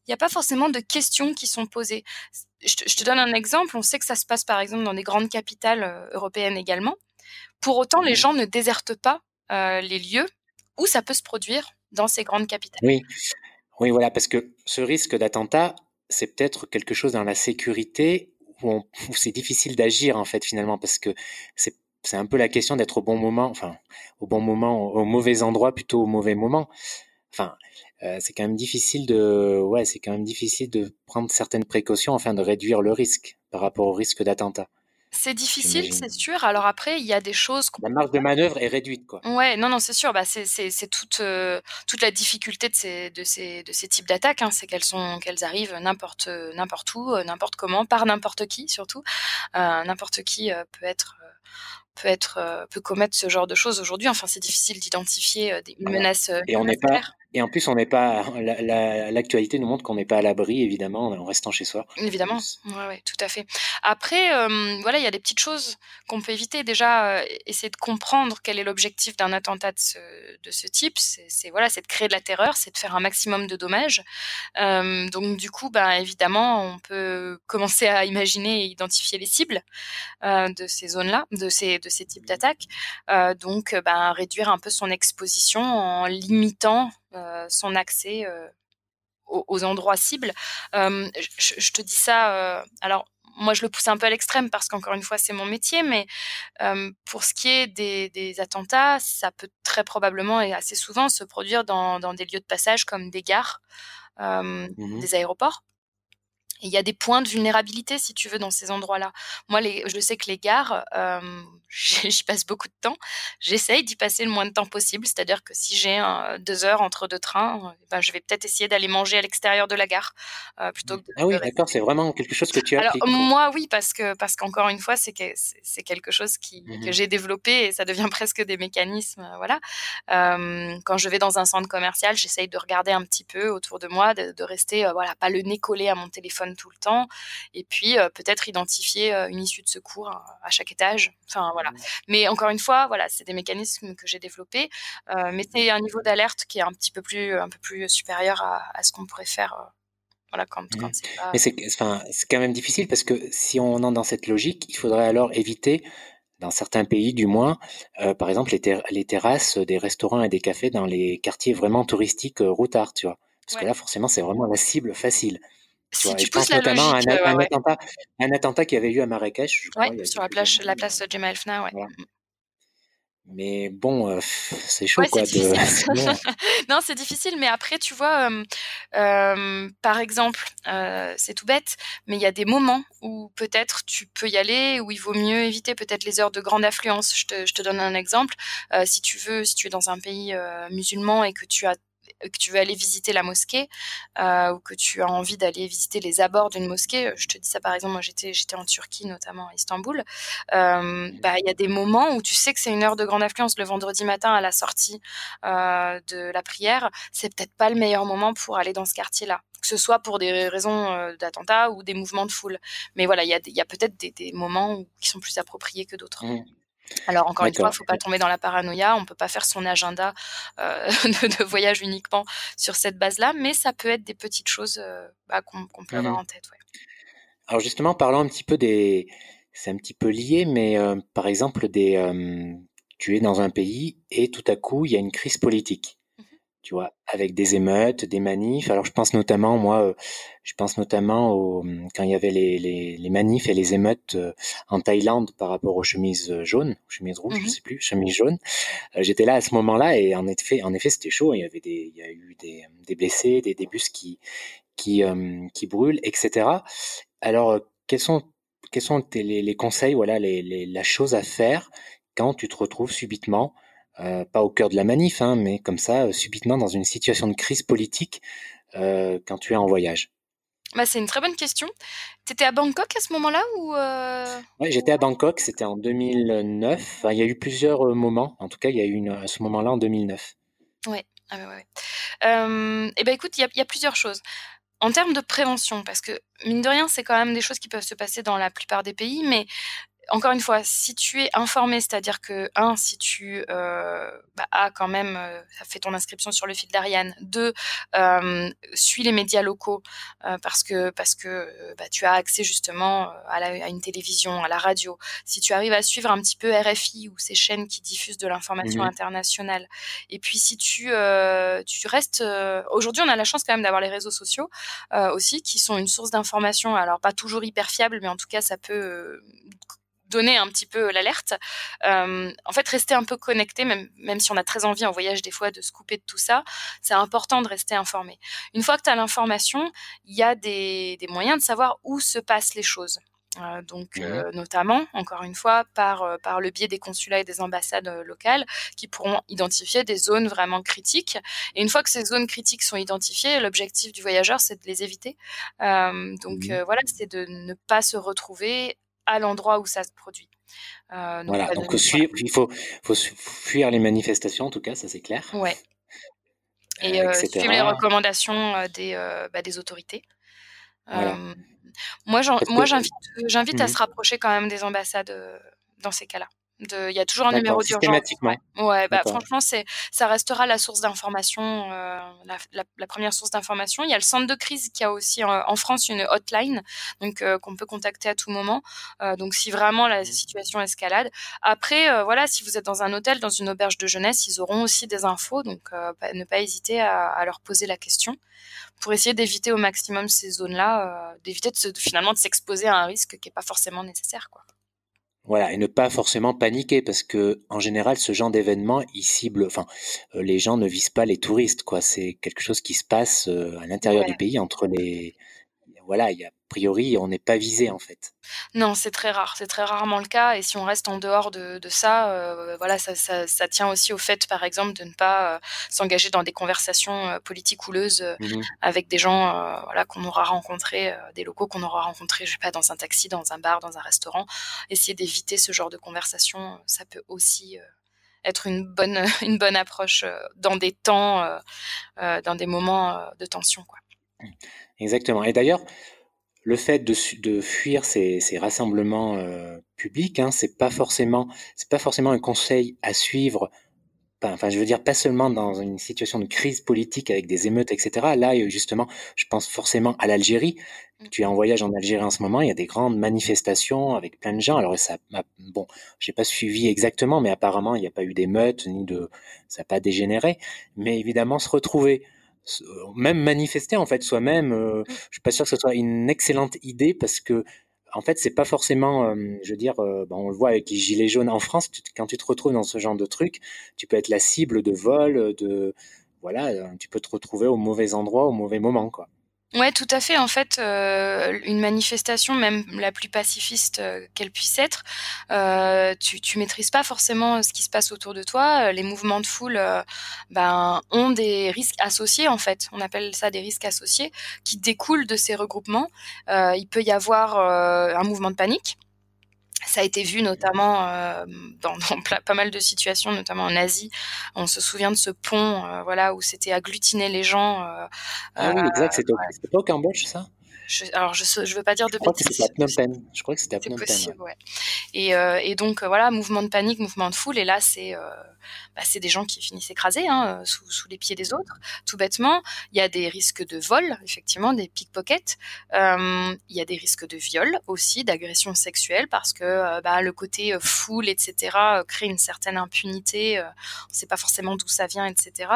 il n'y a pas forcément de questions qui sont posées. Je te, je te donne un exemple, on sait que ça se passe par exemple dans des grandes capitales européennes également. Pour autant, les gens ne désertent pas euh, les lieux où ça peut se produire dans ces grandes capitales. Oui, oui, voilà, parce que ce risque d'attentat, c'est peut-être quelque chose dans la sécurité où, c'est difficile d'agir en fait finalement, parce que c'est c'est un peu la question d'être au bon moment, enfin au bon moment, au mauvais endroit plutôt au mauvais moment. Enfin, euh, c'est quand même difficile de, ouais, c'est quand même difficile de prendre certaines précautions afin de réduire le risque par rapport au risque d'attentat, C'est difficile, j'imagine. c'est sûr. Alors après, il y a des choses qu'on La marge de manœuvre est réduite, quoi. Ouais, non, non, c'est sûr. Bah, c'est c'est c'est toute euh, toute la difficulté de ces de ces de ces types d'attaques, hein, c'est qu'elles sont qu'elles arrivent n'importe n'importe où, euh, n'importe comment, par n'importe qui surtout. Euh, n'importe qui euh, peut être euh, peut être euh, peut commettre ce genre de choses aujourd'hui. Enfin, c'est difficile d'identifier euh, des une Voilà. menace euh, Et on n'est pas, claire. Et en plus on n'est pas, la- la- l'actualité nous montre qu'on n'est pas à l'abri évidemment en restant chez soi. En Évidemment, ouais, ouais, tout à fait. Après, euh, voilà, il y a des petites choses qu'on peut éviter. Déjà, euh, essayer de comprendre quel est l'objectif d'un attentat de ce, de ce type. C'est voilà, c'est de créer de la terreur, c'est de faire un maximum de dommages. Euh, donc, du coup, ben, évidemment, on peut commencer à imaginer et identifier les cibles de ces zones-là, de ces, de ces types d'attaques. Donc, ben, réduire un peu son exposition en limitant son accès euh, aux, aux endroits cibles. Euh, je, je te dis ça, euh, alors moi je le pousse un peu à l'extrême parce qu'encore une fois c'est mon métier, mais euh, pour ce qui est des, des attentats, ça peut très probablement et assez souvent se produire dans, des lieux de passage comme des gares, mmh des aéroports il y a des points de vulnérabilité, si tu veux, dans ces endroits-là. Moi, les, je sais que les gares, euh, j'y passe beaucoup de temps. J'essaye d'y passer le moins de temps possible. C'est-à-dire que si j'ai deux heures entre deux trains, euh, ben, je vais peut-être essayer d'aller manger à l'extérieur de la gare euh, plutôt que Ah oui, d'accord, c'est vraiment quelque chose que tu as Alors, moi, oui, parce que parce qu'encore une fois, c'est que, c'est quelque chose qui, que mmh j'ai développé et ça devient presque des mécanismes. voilà. quand je vais dans un centre commercial, j'essaye de regarder un petit peu autour de moi, de, de rester, voilà, pas le nez collé à mon téléphone tout le temps. Et puis peut-être identifier une issue de secours à, chaque étage. Enfin voilà. Mmh. Mais encore une fois, voilà, c'est des mécanismes que j'ai développés. mais c'est un niveau d'alerte qui est un petit peu plus, un peu plus supérieur à, ce qu'on pourrait faire. Voilà, quand, mmh. pas... Mais c'est, enfin, c'est quand même difficile parce que si on entre dans cette logique, il faudrait alors éviter dans certains pays du moins, par exemple les, les, terrasses des restaurants et des cafés dans les quartiers vraiment touristiques euh, routards, tu vois. Parce que là, forcément, c'est vraiment la cible facile. Si tu je pense notamment à un, un, attentat, un, attentat, qui avait eu à Marrakech, je crois. sur la place, la place de Jemal Fna, ouais. Mmh. Mais bon, euh, c'est chaud, quoi. De... non, c'est difficile, mais après, tu vois, euh, par exemple, c'est tout bête, mais il y a des moments où peut-être tu peux y aller, où il vaut mieux éviter peut-être les heures de grande affluence. Je te, je te donne un exemple. si tu veux, si tu es dans un pays musulman et que tu as que tu veux aller visiter la mosquée euh, ou que tu as envie d'aller visiter les abords d'une mosquée, je te dis ça par exemple, moi j'étais j'étais en Turquie notamment à Istanbul, euh, bah il y a des moments où tu sais que c'est une heure de grande affluence le vendredi matin à la sortie euh, de la prière, c'est peut-être pas le meilleur moment pour aller dans ce quartier-là que ce soit pour des raisons d'attentat ou des mouvements de foule. Mais voilà, il y a, a peut-être des, des, moments qui sont plus appropriés que d'autres. Mmh. Alors encore une fois, il ne faut pas tomber dans la paranoïa, on ne peut pas faire son agenda euh, de, voyage uniquement sur cette base-là, mais ça peut être des petites choses euh, bah, qu'on peut avoir mmh en tête. Alors justement, parlons un petit peu des... C'est un petit peu lié, mais euh, par exemple, des, tu es dans un pays et tout à coup, il y a une crise politique tu vois, avec des émeutes, des manifs. Alors je pense notamment, moi, euh, je pense notamment au, hum, quand il y avait les, les, les manifs et les émeutes euh, en Thaïlande par rapport aux chemises euh, jaunes, aux chemises rouges, je mmh sais plus, chemises jaunes. J'étais là à ce moment-là et en effet, en effet, c'était chaud. Il y avait des, il y a eu des, des blessés, des, des bus qui, qui, qui brûlent, etc. Alors quels sont, quels sont les, les conseils, voilà, les, les, la chose à faire quand tu te retrouves subitement euh, pas au cœur de la manif, hein, mais comme ça, euh, subitement dans une situation de crise politique euh, quand tu es en voyage bah, C'est une très bonne question. Tu étais à Bangkok à ce moment-là ou Oui, j'étais à Bangkok, c'était en 2009. il y a eu plusieurs moments, en tout cas, il y a eu une, à ce moment-là en 2009. Ouais. Ah ouais, ouais. Euh, et ben écoute, il y, y, a plusieurs choses. En termes de prévention, parce que mine de rien, c'est quand même des choses qui peuvent se passer dans la plupart des pays, mais encore une fois, si tu es informé, c'est-à-dire que, un, si tu euh, bah, as quand même euh, fait ton inscription sur le fil d'Ariane, deux, euh, suis les médias locaux euh, parce que, parce que bah, tu as accès justement à, la, à, une télévision, à la radio. Si tu arrives à suivre un petit peu RFI ou ces chaînes qui diffusent de l'information mmh internationale, et puis si tu, tu restes... Aujourd'hui, on a la chance quand même d'avoir les réseaux sociaux aussi, qui sont une source d'information, alors pas toujours hyper fiable, mais en tout cas, ça peut donner un petit peu l'alerte. Euh, en fait, rester un peu connecté, même, même si on a très envie en voyage des fois de se couper de tout ça, c'est important de rester informé. Une fois que tu as l'information, il y a des, des, moyens de savoir où se passent les choses. Euh, donc, euh, notamment, encore une fois, par, euh, par le biais des consulats et des ambassades locales qui pourront identifier des zones vraiment critiques. Et une fois que ces zones critiques sont identifiées, l'objectif du voyageur, c'est de les éviter. donc, mmh voilà, c'est de ne pas se retrouver à l'endroit où ça se produit. Euh, donc voilà, donc il faut, faut fuir les manifestations, en tout cas, ça c'est clair. Ouais. Et euh, suivre les recommandations euh, des, bah, des autorités. moi, j'invite à mmh se rapprocher quand même des ambassades dans ces cas-là il y a toujours un numéro d'urgence. Ouais, bah, franchement, c'est, ça restera la source d'information, euh, la, première source d'information. Il y a le centre de crise qui a aussi en, France une hotline, donc euh, qu'on peut contacter à tout moment. Euh, donc, si vraiment la mmh. situation escalade. Après, voilà, si vous êtes dans un hôtel, dans une auberge de jeunesse, ils auront aussi des infos, donc ne pas hésiter à, leur poser la question pour essayer d'éviter au maximum ces zones-là, d'éviter de finalement de s'exposer à un risque qui n'est pas forcément nécessaire, quoi. Voilà, et ne pas forcément paniquer parce que en général, ce genre d'événement, il cible, enfin, euh, les gens ne visent pas les touristes, quoi. C'est quelque chose qui se passe euh, à l'intérieur du pays entre les, voilà, il y a priori, on n'est pas visé en fait. Non, c'est très rare, c'est très rarement le cas. Et si on reste en dehors de, ça, euh, voilà, ça, tient aussi au fait, par exemple, de ne pas euh, s'engager dans des conversations euh, politiques houleuses mmh avec des gens, voilà, qu'on aura rencontrés, des locaux qu'on aura rencontrés, je sais pas, dans un taxi, dans un bar, dans un restaurant. Essayer d'éviter ce genre de conversation, ça peut aussi être une bonne, une bonne approche dans des temps, dans des moments de tension, quoi. Exactement. Et d'ailleurs, le fait de, de fuir ces, ces rassemblements euh, publics, hein, c'est pas forcément, c'est pas forcément un conseil à suivre. Enfin, je veux dire, pas seulement dans une situation de crise politique avec des émeutes, etc. Là, justement, je pense forcément à l'Algérie. Mmh. Tu es en voyage en Algérie en ce moment, il y a des grandes manifestations avec plein de gens. Alors, ça, bon, j'ai pas suivi exactement, mais apparemment, il n'y a pas eu d'émeutes ni de, ça n'a pas dégénéré. Mais évidemment, se retrouver même manifester en fait soi-même. Euh, mmh. je suis pas sûr que ce soit une excellente idée parce que en fait c'est pas forcément, euh, je veux dire, euh, on le voit avec les gilets jaunes en France. quand tu te retrouves dans ce genre de truc, tu peux être la cible de vol, de voilà, tu peux te retrouver au mauvais endroit au mauvais moment quoi. Ouais, tout à fait. En fait, euh, une manifestation, même la plus pacifiste euh, qu'elle puisse être, euh, tu, tu maîtrises pas forcément ce qui se passe autour de toi. Les mouvements de foule, ben, ont des risques associés. En fait, on appelle ça des risques associés qui découlent de ces regroupements. il peut y avoir un mouvement de panique ça a été vu notamment euh, dans, pas mal de situations, notamment en Asie. On se souvient de ce pont, euh, voilà, où c'était agglutiner les gens. Euh, ah oui, exact. C'était au Cambodge, ça? Alors je ne veux pas dire de bêtises. Je crois que c'était à Phnom Penh. Possible, ouais. Et, et, donc voilà, mouvement de panique, mouvement de foule. Et là, c'est bah, c'est des gens qui finissent écrasés hein, euh, sous, sous, les pieds des autres, tout bêtement. Il y a des risques de vol, effectivement, des pickpockets. Euh, il y a des risques de viol aussi, d'agression sexuelle, parce que euh, bah, le côté foule, etc., crée une certaine impunité. on ne sait pas forcément d'où ça vient, etc.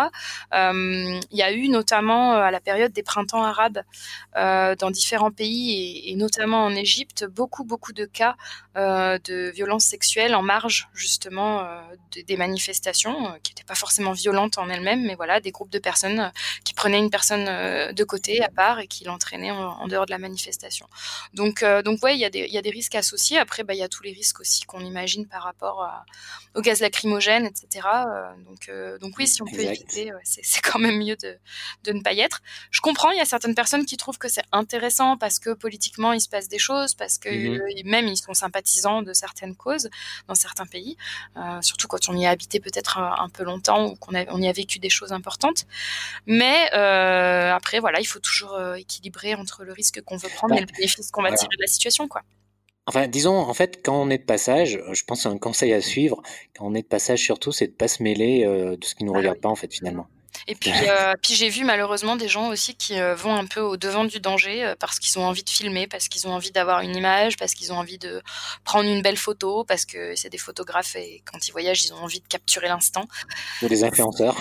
il y a eu notamment à la période des printemps arabes dans différents pays et, et, notamment en Égypte beaucoup beaucoup de cas de violences sexuelles en marge justement des manifestations euh, qui n'étaient pas forcément violentes en elles-mêmes, mais voilà, des groupes de personnes euh, qui prenaient une personne euh, de côté à part et qui l'entraînaient en, dehors de la manifestation. Donc, donc ouais, il y, a des, y a des risques associés. Après, bah, il y a tous les risques aussi qu'on imagine par rapport au gaz lacrymogène, etc. donc, donc oui, si on peut éviter, c'est quand même mieux de, de ne pas y être. Je comprends, il y a certaines personnes qui trouvent que c'est intéressant parce que politiquement, il se passe des choses, parce que mmh même ils sont sympathisants de certaines causes dans certains pays, surtout quand on y a habité peut-être un, peu longtemps ou qu'on on y a vécu des choses importantes. Mais euh, après, voilà, il faut toujours euh, équilibrer entre le risque qu'on veut prendre et le bénéfice qu'on va tirer de la situation, quoi. Enfin, disons, en fait, quand on est de passage, je pense un conseil à suivre, quand on est de passage surtout, c'est de pas se mêler euh, de ce qui nous ah regarde pas, en fait, finalement. Et puis, euh, puis j'ai vu malheureusement des gens aussi qui euh, vont un peu au devant du danger euh, parce qu'ils ont envie de filmer, parce qu'ils ont envie d'avoir une image, parce qu'ils ont envie de prendre une belle photo, parce que c'est des photographes et quand ils voyagent, ils ont envie de capturer l'instant. Ou des influenceurs.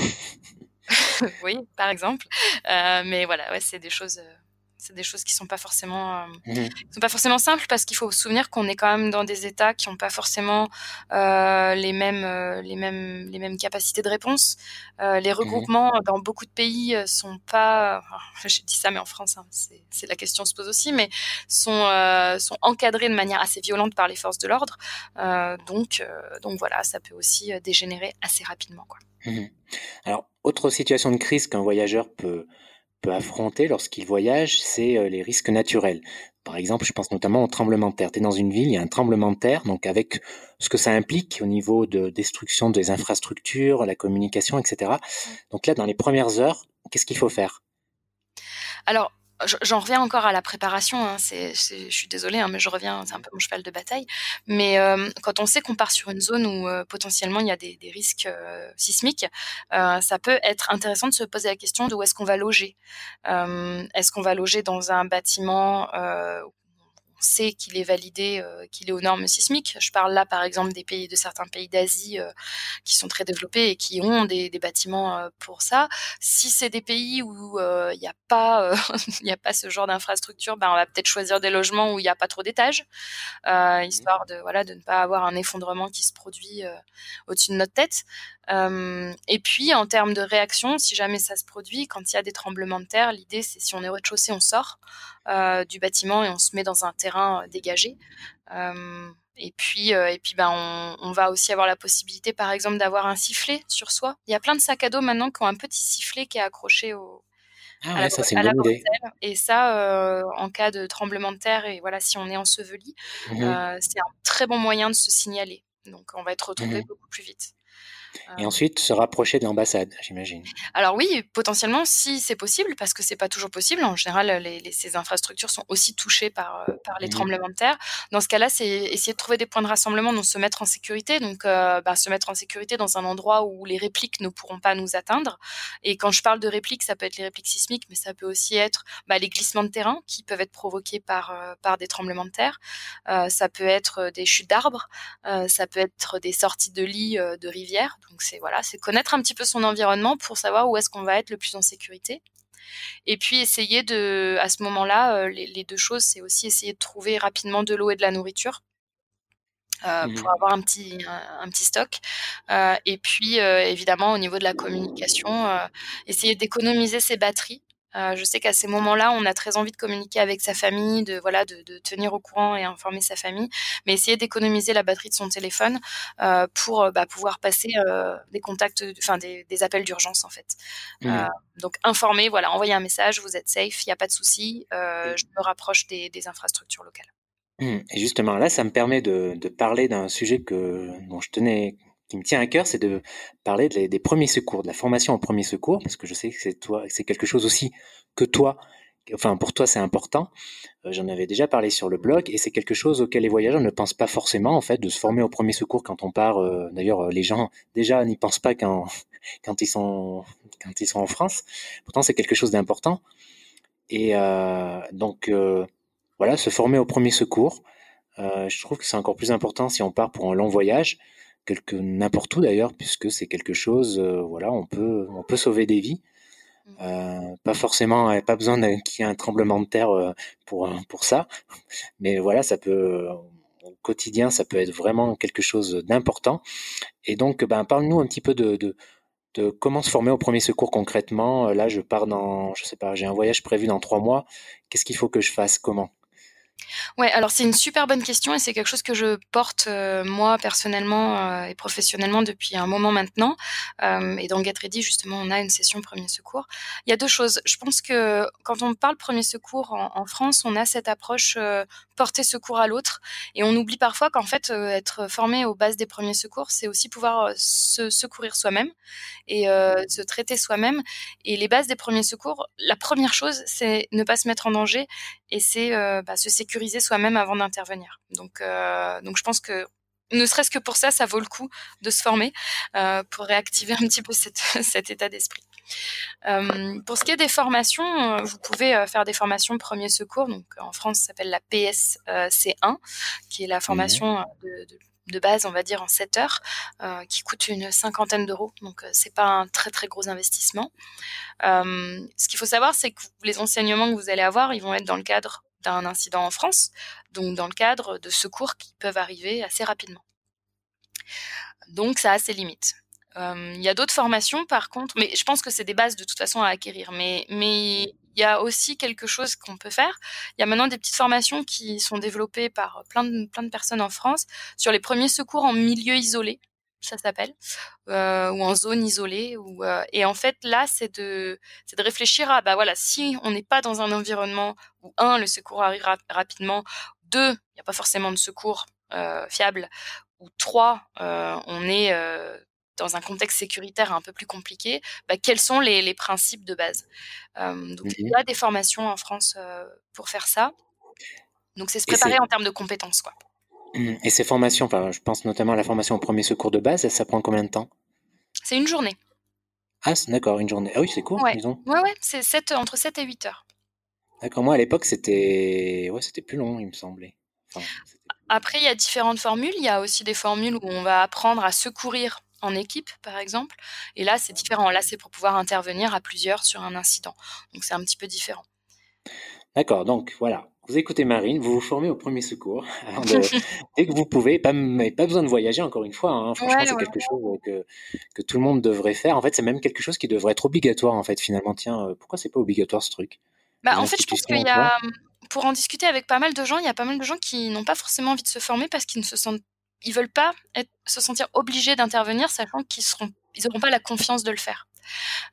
oui, par exemple. mais voilà, ouais, c'est des choses c'est des choses qui sont pas forcément euh, mmh sont pas forcément simples parce qu'il faut se souvenir qu'on est quand même dans des États qui n'ont pas forcément euh, les mêmes euh, les mêmes les mêmes capacités de réponse. les mmh regroupements dans beaucoup de pays sont pas. J'ai dit ça, mais en France, hein, c'est la question se pose aussi, mais sont sont encadrés de manière assez violente par les forces de l'ordre. donc donc voilà, ça peut aussi dégénérer assez rapidement quoi. Mmh Alors autre situation de crise qu'un voyageur peut peut affronter lorsqu'il voyage, c'est euh, les risques naturels. Par exemple, je pense notamment au tremblement de terre. Tu es dans une ville, il y a un tremblement de terre, donc avec ce que ça implique au niveau de destruction des infrastructures, la communication, etc. Donc là, dans les premières heures, qu'est-ce qu'il faut faire? Alors, J'en reviens encore à la préparation. Hein, c'est, je suis désolée, hein, mais je reviens, c'est un peu mon cheval de bataille. Mais quand on sait qu'on part sur une zone où potentiellement il y a des, risques sismiques, ça peut être intéressant de se poser la question de où est-ce qu'on va loger? est-ce qu'on va loger dans un bâtiment sait qu'il est validé, euh, qu'il est aux normes sismiques. Je parle là, par exemple, des pays, de certains pays d'Asie euh, qui sont très développés et qui ont des, des bâtiments euh, pour ça. Si c'est des pays où il n'y a pas, il a pas ce genre d'infrastructure, ben on va peut-être choisir des logements où il n'y a pas trop d'étages, mmh. histoire de voilà de ne pas avoir un effondrement qui se produit au-dessus de notre tête. Et puis en termes de réaction, si jamais ça se produit, quand il y a des tremblements de terre, l'idée c'est si on est au rez-de-chaussée, on sort. Euh, du bâtiment et on se met dans un terrain euh, dégagé. Euh, et puis, et puis ben, on, va aussi avoir la possibilité, par exemple, d'avoir un sifflet sur soi. Il y a plein de sacs à dos maintenant qui ont un petit sifflet qui est accroché au, ah ouais, ça bonne idée. Et ça, en cas de tremblement de terre, et voilà, si on est enseveli, mmh c'est un très bon moyen de se signaler. Donc, on va être retrouvé mmh beaucoup plus vite. Et euh. ensuite, se rapprocher de l'ambassade, j'imagine. Alors oui, potentiellement, si c'est possible, parce que c'est pas toujours possible. En général, les, ces infrastructures sont aussi touchées par, euh, par les mmh tremblements de terre. Dans ce cas-là, c'est essayer de trouver des points de rassemblement, donc se mettre en sécurité. Donc, euh, bah, se mettre en sécurité dans un endroit où les répliques ne pourront pas nous atteindre. Et quand je parle de répliques, ça peut être les répliques sismiques, mais ça peut aussi être bah, les glissements de terrain qui peuvent être provoqués par, par des tremblements de terre. ça peut être des chutes d'arbres. ça peut être des sorties de lits de rivières. Donc c'est voilà, c'est connaître un petit peu son environnement pour savoir où est-ce qu'on va être le plus en sécurité. Et puis essayer de, à ce moment-là, euh, les, deux choses, c'est aussi essayer de trouver rapidement de l'eau et de la nourriture. Euh, pour mmh avoir un petit, un, petit stock. Euh, et puis, évidemment, au niveau de la communication, essayer d'économiser ses batteries. Euh, je sais qu'à ces moments-là, on a très envie de communiquer avec sa famille, de voilà, de, tenir au courant et informer sa famille, mais essayer d'économiser la batterie de son téléphone euh, pour euh, bah, pouvoir passer des contacts, enfin des, appels d'urgence en fait. Mmh. donc informer, voilà, envoyer un message, vous êtes safe, il n'y a pas de souci, je me rapproche des, infrastructures locales. Mmh. Et justement, là, ça me permet de, de parler d'un sujet que, dont je tenais qui me tient à cœur, c'est de parler des premiers secours, de la formation en premiers secours, parce que je sais que c'est toi, c'est quelque chose aussi que toi, enfin pour toi c'est important. Euh, j'en avais déjà parlé sur le blog et c'est quelque chose auquel les voyageurs ne pensent pas forcément en fait de se former au premier secours quand on part. Euh, d'ailleurs, euh, les gens déjà n'y pensent pas quand ils sont quand ils sont en France. Pourtant, c'est quelque chose d'important. Et donc voilà, se former au premier secours. je trouve que c'est encore plus important si on part pour un long voyage quelque n'importe où d'ailleurs, puisque c'est quelque chose, euh, voilà, on peut, on peut sauver des vies. Mmh. Euh, pas forcément, pas besoin qu'il y ait un tremblement de terre euh, pour, pour ça, mais voilà, ça peut, au quotidien, ça peut être vraiment quelque chose d'important. Et donc, ben, parle-nous un petit peu de, de, de, comment se former au premier secours concrètement. Là, je pars dans, je sais pas, j'ai un voyage prévu dans trois mois. Qu'est-ce qu'il faut que je fasse? Comment? Ouais, alors c'est une super bonne question et c'est quelque chose que je porte euh, moi personnellement euh, et professionnellement depuis un moment maintenant. Euh, et dans Get Ready, justement, on a une session premier secours. Il y a deux choses. Je pense que quand on parle premier secours en, en France, on a cette approche porter secours à l'autre et on oublie parfois qu'en fait être formé aux bases des premiers secours, c'est aussi pouvoir se secourir soi-même et se traiter soi-même. Et les bases des premiers secours, la première chose, c'est ne pas se mettre en danger et c'est bah, se sécuriser soi-même avant d'intervenir. Donc, euh, donc je pense que ne serait-ce que pour ça, ça vaut le coup de se former euh, pour réactiver un petit peu cet état d'esprit. Euh, pour ce qui est des formations, vous pouvez faire des formations premier secours. Donc en France, ça s'appelle la PSC1, qui est la formation de, de de base, on va dire en 7 heures, euh, qui coûte une cinquantaine d'euros. Donc euh, c'est pas un très très gros investissement. Euh, ce qu'il faut savoir, c'est que les enseignements que vous allez avoir, ils vont être dans le cadre d'un incident en France, donc dans le cadre de secours qui peuvent arriver assez rapidement. Donc ça a ses limites. Il y a d'autres formations par contre, mais je pense que c'est des bases de toute façon à acquérir. Mais, mais il y a aussi quelque chose qu'on peut faire. Il y a maintenant des petites formations qui sont développées par plein de, plein de personnes en France sur les premiers secours en milieu isolé, ça s'appelle, euh, ou en zone isolée. Ou, euh, et en fait, là, c'est de, de réfléchir à, bah voilà, si on n'est pas dans un environnement où, un, le secours arrive rapidement, deux, il n'y a pas forcément de secours euh, fiable, ou trois, on est dans un contexte sécuritaire un peu plus compliqué, bah, quels sont les, principes de base? Euh, donc, il y a des formations en France pour faire ça. Donc, c'est se préparer en termes de compétences. Quoi. Mmh. Et ces formations, enfin, je pense notamment à la formation au premier secours de base, ça prend combien de temps? C'est une journée. Ah, d'accord, une journée. Ah oui, c'est court, ouais. disons. Ouais, ouais, c'est entre 7 et 8 heures. D'accord, moi à l'époque c'était ouais, c'était plus long, il me semblait. Après, il y a différentes formules. Il y a aussi des formules où on va apprendre à secourir en équipe, par exemple. Et là, c'est différent. Là, c'est pour pouvoir intervenir à plusieurs sur un incident. Donc, c'est un petit peu différent. D'accord. Donc, voilà. Vous écoutez Marine, vous vous formez au premier secours. dès que vous pouvez, pas, pas besoin de voyager, encore une fois. Hein. Franchement, c'est quelque chose que, que tout le monde devrait faire. En fait, c'est même quelque chose qui devrait être obligatoire, en fait, finalement. Tiens, euh, pourquoi c'est pas obligatoire ce truc? Bah, En fait, je pense qu'il y a pour en discuter avec pas mal de gens, il y a pas mal de gens qui n'ont pas forcément envie de se former parce qu'ils ne se sentent, ils veulent pas être, se sentir obligés d'intervenir, sachant qu'ils seront, ils n'auront pas la confiance de le faire.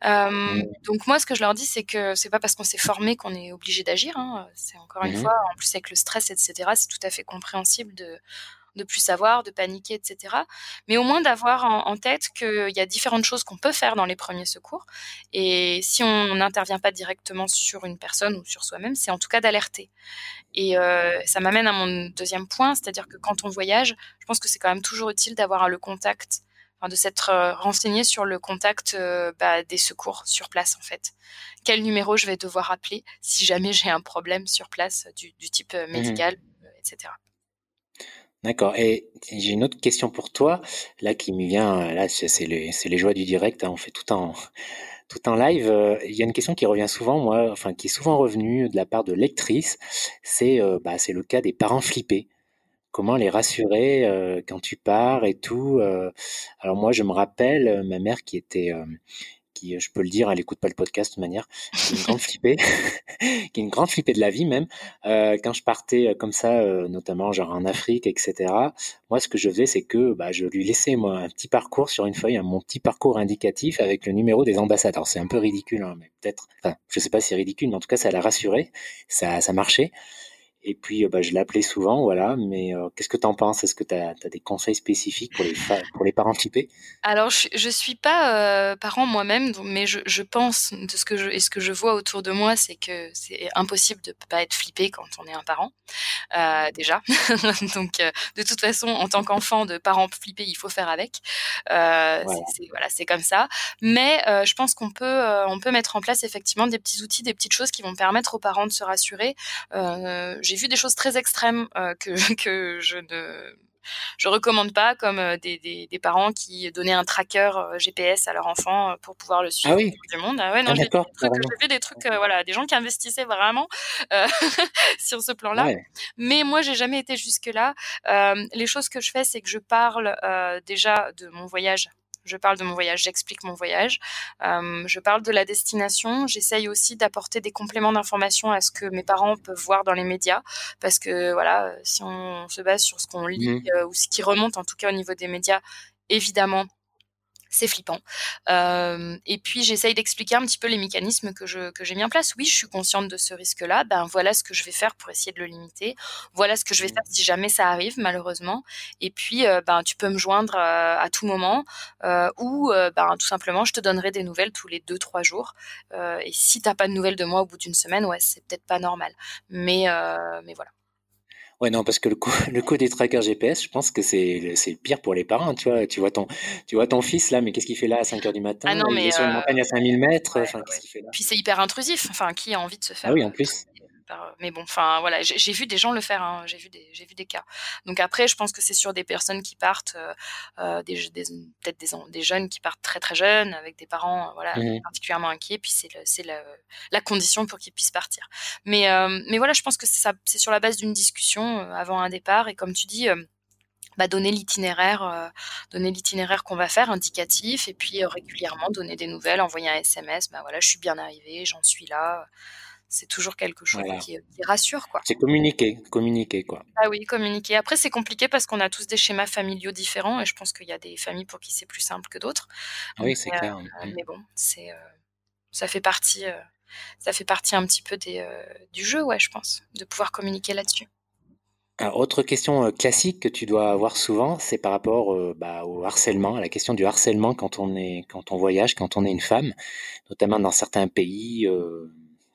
Euh, mmh. donc moi, ce que je leur dis, c'est que c'est pas parce qu'on s'est formé qu'on est obligé d'agir. Hein. C'est encore une mmh fois, en plus avec le stress, etc. C'est tout à fait compréhensible de de plus savoir, de paniquer, etc. Mais au moins d'avoir en, tête qu'il y a différentes choses qu'on peut faire dans les premiers secours. Et si on n'intervient pas directement sur une personne ou sur soi-même, c'est en tout cas d'alerter. Et euh, ça m'amène à mon deuxième point, c'est-à-dire que quand on voyage, je pense que c'est quand même toujours utile d'avoir le contact, de s'être euh, renseigné sur le contact euh, bah, des secours sur place en fait. Quel numéro je vais devoir appeler si jamais j'ai un problème sur place du, type mmh médical, etc. D'accord. Et j'ai une autre question pour toi, là qui me vient. Là, c'est les, les joies du direct. Hein, on fait tout en tout en live. Euh, il y a une question qui revient souvent, moi, enfin qui est souvent revenue de la part de lectrices. C'est euh, bah, le cas des parents flippés. Comment les rassurer euh, quand tu pars et tout. alors moi, je me rappelle ma mère qui était qui, je peux le dire, elle écoute pas le podcast de manière, qui est une grande flippée, qui est une grande flippée de la vie même. Euh, quand je partais euh, comme ça, euh, notamment genre en Afrique, etc. Moi, ce que je faisais, c'est que bah, je lui laissais moi un petit parcours sur une feuille, mon petit parcours indicatif avec le numéro des ambassadeurs. C'est un peu ridicule, hein, mais peut-être. Enfin, je sais pas si c'est ridicule, mais en tout cas, ça l'a rassuré, ça, ça marchait. Et puis, euh, bah, je l'appelais souvent, voilà. Mais euh, qu'est-ce que tu en penses? Est-ce que tu as, des conseils spécifiques pour les, pour les parents flippés Alors, je ne suis pas euh, parent moi-même, mais je, je, pense, de ce que je, et ce que je vois autour de moi, c'est que c'est impossible de ne pas être flippé quand on est un parent, euh, déjà. Donc, de toute façon, en tant qu'enfant de parents flippés, il faut faire avec. C'est voilà, c'est comme ça. Mais je pense qu'on peut, on peut mettre en place effectivement des petits outils, des petites choses qui vont permettre aux parents de se rassurer j'ai vu des choses très extrêmes euh, que, que je ne je recommande pas, comme euh, des, des, des, parents qui donnaient un tracker euh, GPS à leur enfant pour pouvoir le suivre ah oui. du monde. Ah ouais, non, ah, j'ai vu des trucs, voilà, des gens qui investissaient vraiment sur ce plan-là. Mais moi, j'ai jamais été jusque là. les choses que je fais, c'est que je parle déjà de mon voyage je parle de mon voyage, j'explique mon voyage, euh, je parle de la destination, j'essaye aussi d'apporter des compléments d'information à ce que mes parents peuvent voir dans les médias, parce que voilà, si on se base sur ce qu'on lit mmh. euh, ou ce qui remonte en tout cas au niveau des médias, évidemment, c'est flippant. Euh, et puis j'essaye d'expliquer un petit peu les mécanismes que je que j'ai mis en place. Oui, je suis consciente de ce risque-là. Ben voilà ce que je vais faire pour essayer de le limiter. Voilà ce que je vais faire si jamais ça arrive malheureusement. Et puis euh, ben tu peux me joindre euh, à tout moment ou ben tout simplement je te donnerai des nouvelles tous les deux trois jours. et si t'as pas de nouvelles de moi au bout d'une semaine, ouais c'est peut-être pas normal. Mais mais voilà. Ouais, non, parce que le coup, le coup des trackers GPS, je pense que c'est le, pire pour les parents. Tu vois, tu vois ton, tu vois ton fils là, mais qu'est-ce qu'il fait là à 5 heures du matin? Ah non, mais Il est sur une euh, montagne à 5000 mètres. enfin, qu'est-ce qu'il fait là? Puis c'est hyper intrusif. Enfin, qui a envie de se faire Ah oui, en plus. Mais bon, enfin voilà, j'ai vu des gens le faire, hein, j'ai vu des, j'ai vu des cas. Donc après, je pense que c'est sur des personnes qui partent, euh, euh des, des peut-être des, des, jeunes qui partent très très jeunes, avec des parents, euh, voilà, mmh particulièrement inquiets. Puis c'est c'est la, la, condition pour qu'ils puissent partir. Mais euh, mais voilà, je pense que ça, c'est sur la base d'une discussion avant un départ. Et comme tu dis. Bah, donner l'itinéraire, donner l'itinéraire qu'on va faire, indicatif, et puis régulièrement donner des nouvelles, envoyer un SMS, bah voilà, je suis bien arrivé, j'en suis là c'est toujours quelque chose qui, rassure. quoi. C'est communiquer, communiquer quoi. Ah oui, communiquer. Après, c'est compliqué parce qu'on a tous des schémas familiaux différents et je pense qu'il y a des familles pour qui c'est plus simple que d'autres. Oui, c'est clair. Euh, mmh. mais bon, c'est, euh, ça fait partie, euh, ça fait partie un petit peu des, du jeu, ouais, je pense, de pouvoir communiquer là-dessus. autre question classique que tu dois avoir souvent, c'est par rapport bah, au harcèlement, à la question du harcèlement quand on est, quand on voyage, quand on est une femme, notamment dans certains pays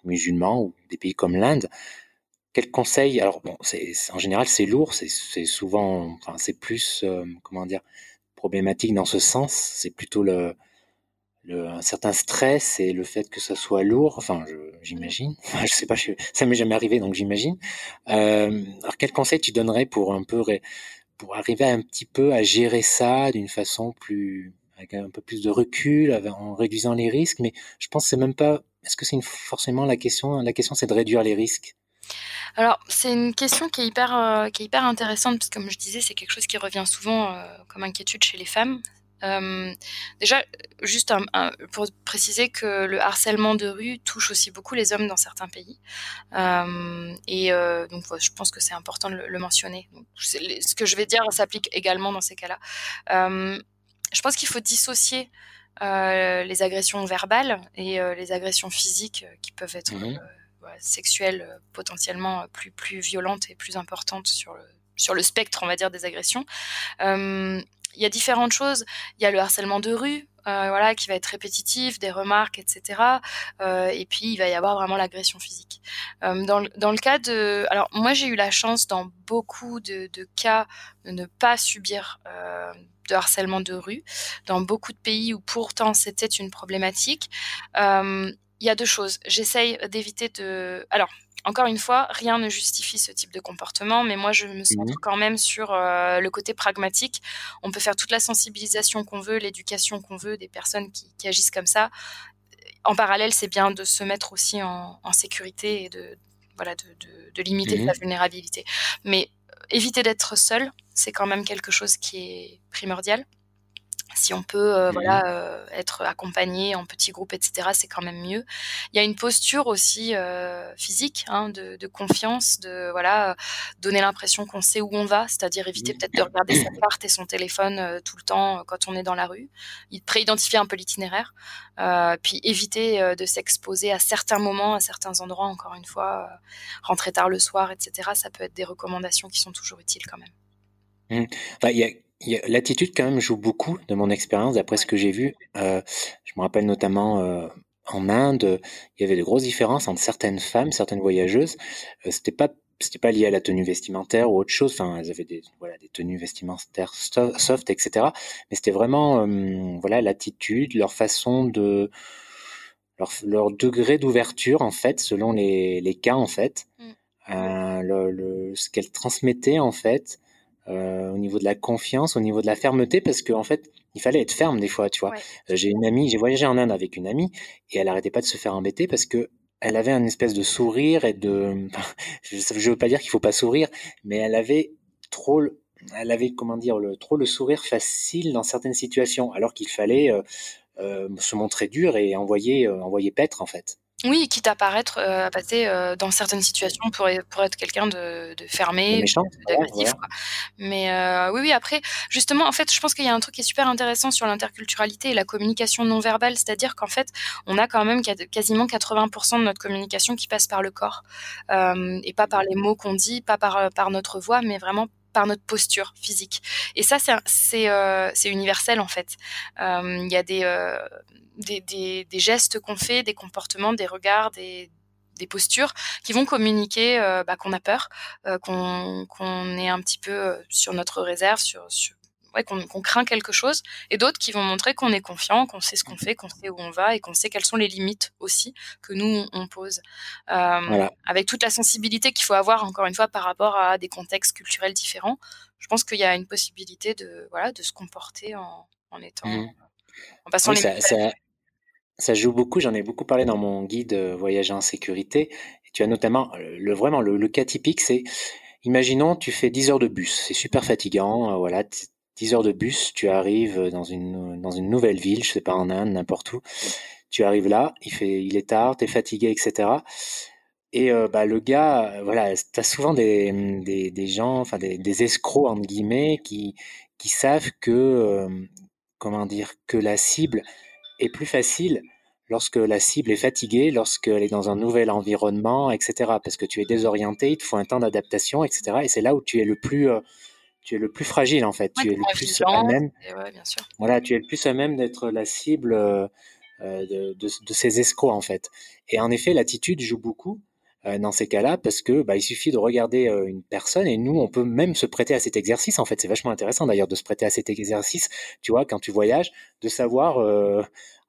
musulmans ou des pays comme l'Inde, quels conseils Alors bon, en général c'est lourd, c'est souvent, enfin c'est plus euh, comment dire problématique dans ce sens. C'est plutôt le un certain stress et le fait que ça soit lourd. Enfin, j'imagine. Je, sais pas, je, ça m'est jamais arrivé, donc j'imagine. Euh, alors, quel conseil tu donnerais pour un peu pour arriver un petit peu à gérer ça d'une façon plus avec un peu plus de recul, en réduisant les risques? Mais je pense que c'est même pas. Est-ce que c'est forcément la question La question, c'est de réduire les risques? Alors, c'est une question qui est hyper, euh, qui est hyper intéressante parce que, comme je disais, c'est quelque chose qui revient souvent euh, comme inquiétude chez les femmes. Euh, déjà, juste pour préciser que le harcèlement de rue touche aussi beaucoup les hommes dans certains pays. et donc, je pense que c'est important de le, mentionner. ce que je vais dire s'applique également dans ces cas-là. je pense qu'il faut dissocier les agressions verbales et les agressions physiques qui peuvent être mmh sexuelles potentiellement plus, plus violentes et plus importantes sur le, sur le spectre, on va dire, des agressions. Il y a différentes choses. Il y a le harcèlement de rue, voilà, qui va être répétitif, des remarques, etc. et puis il va y avoir vraiment l'agression physique. dans, dans, le cas de, alors moi j'ai eu la chance dans beaucoup de, de cas de ne pas subir de harcèlement de rue dans beaucoup de pays où pourtant c'était une problématique il y a deux choses. J'essaye d'éviter de. Alors, encore une fois, rien ne justifie ce type de comportement, mais moi, je me centre quand même sur euh, le côté pragmatique. On peut faire toute la sensibilisation qu'on veut, l'éducation qu'on veut des personnes qui, agissent comme ça. En parallèle, c'est bien de se mettre aussi en, sécurité et de, voilà, de, limiter mmh vulnérabilité. Mais euh, éviter d'être seul, c'est quand même quelque chose qui est primordial si on peut euh, voilà euh, être accompagné en petits groupes etc c'est quand même mieux. Il y a une posture aussi euh, physique hein, de, de, confiance de voilà donner l'impression qu'on sait où on va c'est-à-dire éviter peut-être de regarder sa carte et son téléphone tout le temps quand on est dans la rue. Préidentifier un peu l'itinéraire puis éviter de s'exposer à certains moments à certains endroits encore une fois rentrer tard le soir etc ça peut être des recommandations qui sont toujours utiles quand même. Mmh. il y a L'attitude quand même joue beaucoup de mon expérience, d'après ce que j'ai vu. Euh, je me rappelle notamment euh, en Inde, il y avait de grosses différences entre certaines femmes, certaines voyageuses. Euh, c'était pas c'était pas lié à la tenue vestimentaire ou autre chose. Enfin, elles avaient des voilà des tenues vestimentaires soft, etc. Mais c'était vraiment voilà l'attitude, leur façon de leur, leur degré d'ouverture en fait, selon les, les cas en fait, mmh. le, le, ce qu'elles transmettaient en fait. Euh, au niveau de la confiance, au niveau de la fermeté, parce qu'en en fait, il fallait être ferme des fois, tu vois. Euh, j'ai une amie, j'ai voyagé en Inde avec une amie, et elle arrêtait pas de se faire embêter parce que elle avait un espèce de sourire et de, je veux pas dire qu'il faut pas sourire, mais elle avait trop, elle avait comment dire, le, trop le sourire facile dans certaines situations, alors qu'il fallait euh, se montrer dur et envoyer, envoyer paître en fait. Oui, quitte à paraître, euh, à passer, euh, dans certaines situations pour pour être quelqu'un de de fermé, d'agressif, quoi. Mais, heu, oui, oui, après, justement, en fait, je pense qu'il y a un truc qui est super intéressant sur l'interculturalité et la communication non verbale. C'est-à-dire qu'en fait, on a quand même quasiment 80% de notre communication qui passe par le corps, et pas par les mots qu'on dit, pas par, euh, par notre voix, mais vraiment par notre posture physique. Et ça, c'est c'est, universel, en fait. Il y a des, des, gestes qu'on fait, des comportements, des regards, des, postures qui vont communiquer euh, bah, qu'on a peur, euh, qu'on est un petit peu euh, sur notre réserve, sur, qu'on craint quelque chose, et d'autres qui vont montrer qu'on est confiant, qu'on sait ce qu'on fait, qu'on sait où on va et qu'on sait quelles sont les limites aussi que nous on pose, avec toute la sensibilité qu'il faut avoir encore une fois par rapport à des contextes culturels différents. Je pense qu'il y a une possibilité de voilà de se comporter en, étant mmh. en passant les ça joue beaucoup, j'en ai beaucoup parlé dans mon guide euh, Voyager en sécurité. Et tu as notamment, euh, le, vraiment, le, cas typique, c'est, imaginons, tu fais 10 heures de bus, c'est super fatigant, euh, voilà, 10 heures de bus, tu arrives dans une, dans une nouvelle ville, je sais pas, en Inde, n'importe où. Tu arrives là, il, fait, il est tard, tu es fatigué, etc. Et bah, le gars, voilà, tu as souvent des, des, gens, enfin des, des, escrocs, entre guillemets, qui, qui savent que, comment dire, que la cible est plus facile lorsque la cible est fatiguée, lorsqu'elle est dans un nouvel environnement, etc. Parce que tu es désorienté, il te faut un temps d'adaptation, etc. Et c'est là où tu es le plus, euh, tu es le plus fragile en fait. tu es le plus à même. Voilà, tu es le plus à même d'être la cible euh, euh, de, de, ces escrocs en fait. Et en effet, l'attitude joue beaucoup dans ces cas-là parce que bah, il suffit de regarder une personne et nous on peut même se prêter à cet exercice en fait c'est vachement intéressant d'ailleurs de se prêter à cet exercice tu vois quand tu voyages de savoir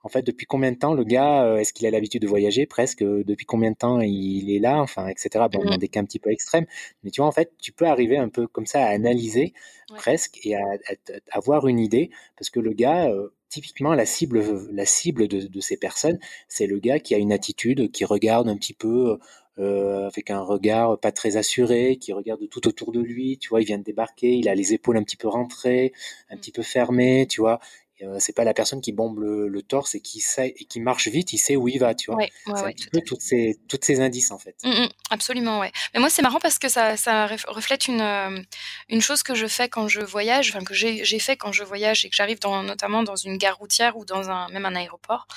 en fait, depuis combien de temps le gars, euh, est-ce qu'il a l'habitude de voyager presque Depuis combien de temps il est là Enfin, etc. Bon, dans des cas un petit peu extrêmes. Mais tu vois, en fait, tu peux arriver un peu comme ça à analyser presque et à, avoir une idée parce que le gars, euh, typiquement, la cible, la cible de, ces personnes, c'est le gars qui a une attitude, qui regarde un petit peu euh, avec un regard pas très assuré, qui regarde tout autour de lui. Tu vois, il vient de débarquer, il a les épaules un petit peu rentrées, un mmh. petit peu fermées, tu vois. Euh, c'est pas la personne qui bombe le, torse et qui sait et qui marche vite, il sait où il va, tu vois. c'est un petit peu toutes ces, toutes ces indices en fait. Mmh, mmh, absolument, ouais. Mais moi c'est marrant parce que ça, ça reflète une, euh, une chose que je fais quand je voyage, enfin que j'ai fait quand je voyage et que j'arrive dans, notamment dans une gare routière ou dans un même un aéroport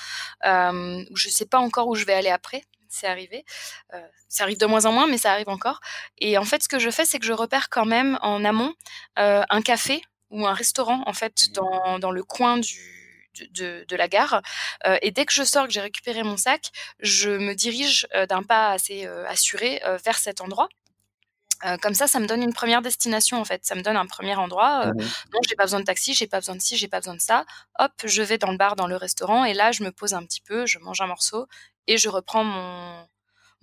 euh, où je sais pas encore où je vais aller après c'est arrivé. Euh, ça arrive de moins en moins, mais ça arrive encore. Et en fait, ce que je fais, c'est que je repère quand même en amont un café ou un restaurant en fait mmh. dans, dans le coin du, de, de, la gare. Euh, et dès que je sors, que j'ai récupéré mon sac, je me dirige euh, d'un pas assez euh, assuré vers cet endroit. comme ça, ça me donne une première destination en fait. Ça me donne un premier endroit. Mmh non, j'ai pas besoin de taxi, j'ai pas besoin de ci, j'ai pas besoin de ça. Hop, je vais dans le bar, dans le restaurant, et là, je me pose un petit peu, je mange un morceau et je reprends mon,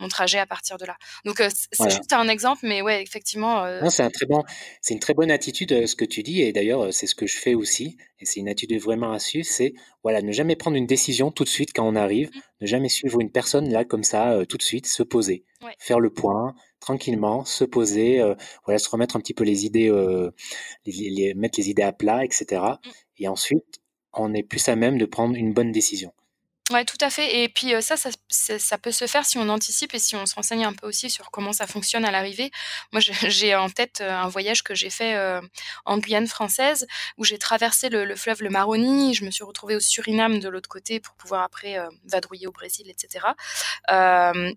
mon trajet à partir de là. Donc c'est juste un exemple, mais ouais, effectivement. c'est un très bon, c'est une très bonne attitude ce que tu dis, et d'ailleurs c'est ce que je fais aussi, et c'est une attitude vraiment à suivre, c'est voilà, ne jamais prendre une décision tout de suite quand on arrive, mmh. ne jamais suivre une personne là comme ça tout de suite, se poser, faire le point tranquillement, se poser, voilà, se remettre un petit peu les idées, les, mettre les idées à plat, etc. Mmh. Et ensuite, on est plus à même de prendre une bonne décision. Ouais, tout à fait et puis, ça, ça ça peut se faire si on anticipe et si on se renseigne un peu aussi sur comment ça fonctionne à l'arrivée. Moi, j'ai en tête, un voyage que j'ai fait, en Guyane française où j'ai traversé le fleuve le Maroni. Je me suis retrouvée au Suriname de l'autre côté pour pouvoir après, vadrouiller au Brésil etc.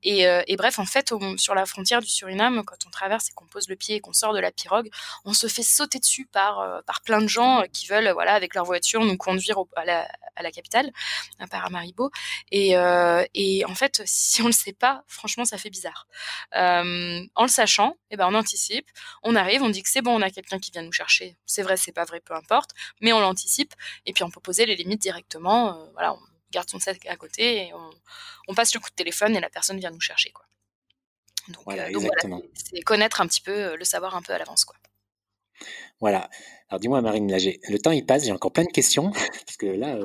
et bref, en fait, sur la frontière du Suriname, quand on traverse et qu'on pose le pied et qu'on sort de la pirogue, on se fait sauter dessus par, par plein de gens, qui veulent, voilà, avec leur voiture nous conduire à la à la capitale, à Paramaribo et, euh, et en fait, si on le sait pas, franchement, ça fait bizarre. Euh, en le sachant, eh ben, on anticipe, on arrive, on dit que c'est bon, on a quelqu'un qui vient nous chercher. C'est vrai, c'est pas vrai, peu importe, mais on l'anticipe et puis on peut poser les limites directement. Euh, voilà, on garde son sac à côté et on, passe le coup de téléphone et la personne vient nous chercher, quoi. Donc, voilà, c'est connaître un petit peu, le savoir un peu à l'avance, quoi. Voilà. Alors dis-moi, Marine, là, le temps il passe, j'ai encore plein de questions parce que là,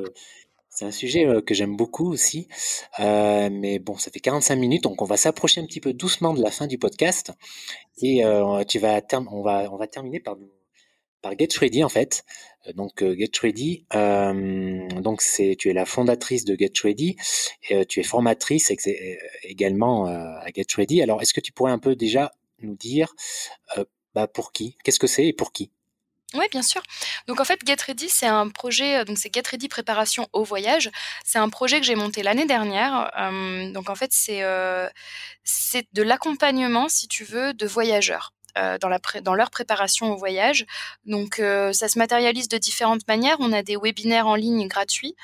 c'est un sujet que j'aime beaucoup aussi. mais bon, ça fait 45 minutes, donc on va s'approcher un petit peu doucement de la fin du podcast. Et tu vas on, va, on va terminer par, par Get Ready, en fait. Donc, Get Ready, donc c'est, tu es la fondatrice de Get Ready. Tu es formatrice également à Get Ready. Alors, est-ce que tu pourrais un peu déjà nous dire bah, pour qui? Qu'est-ce que c'est et pour qui? Oui, bien sûr. Donc en fait, Get Ready, c'est un projet, euh, donc c'est Get Ready préparation au voyage. C'est un projet que j'ai monté l'année dernière. Donc en fait, c'est euh, c'est de l'accompagnement, si tu veux, de voyageurs. Dans, la dans leur préparation au voyage. Donc, ça se matérialise de différentes manières. On a des webinaires en ligne gratuits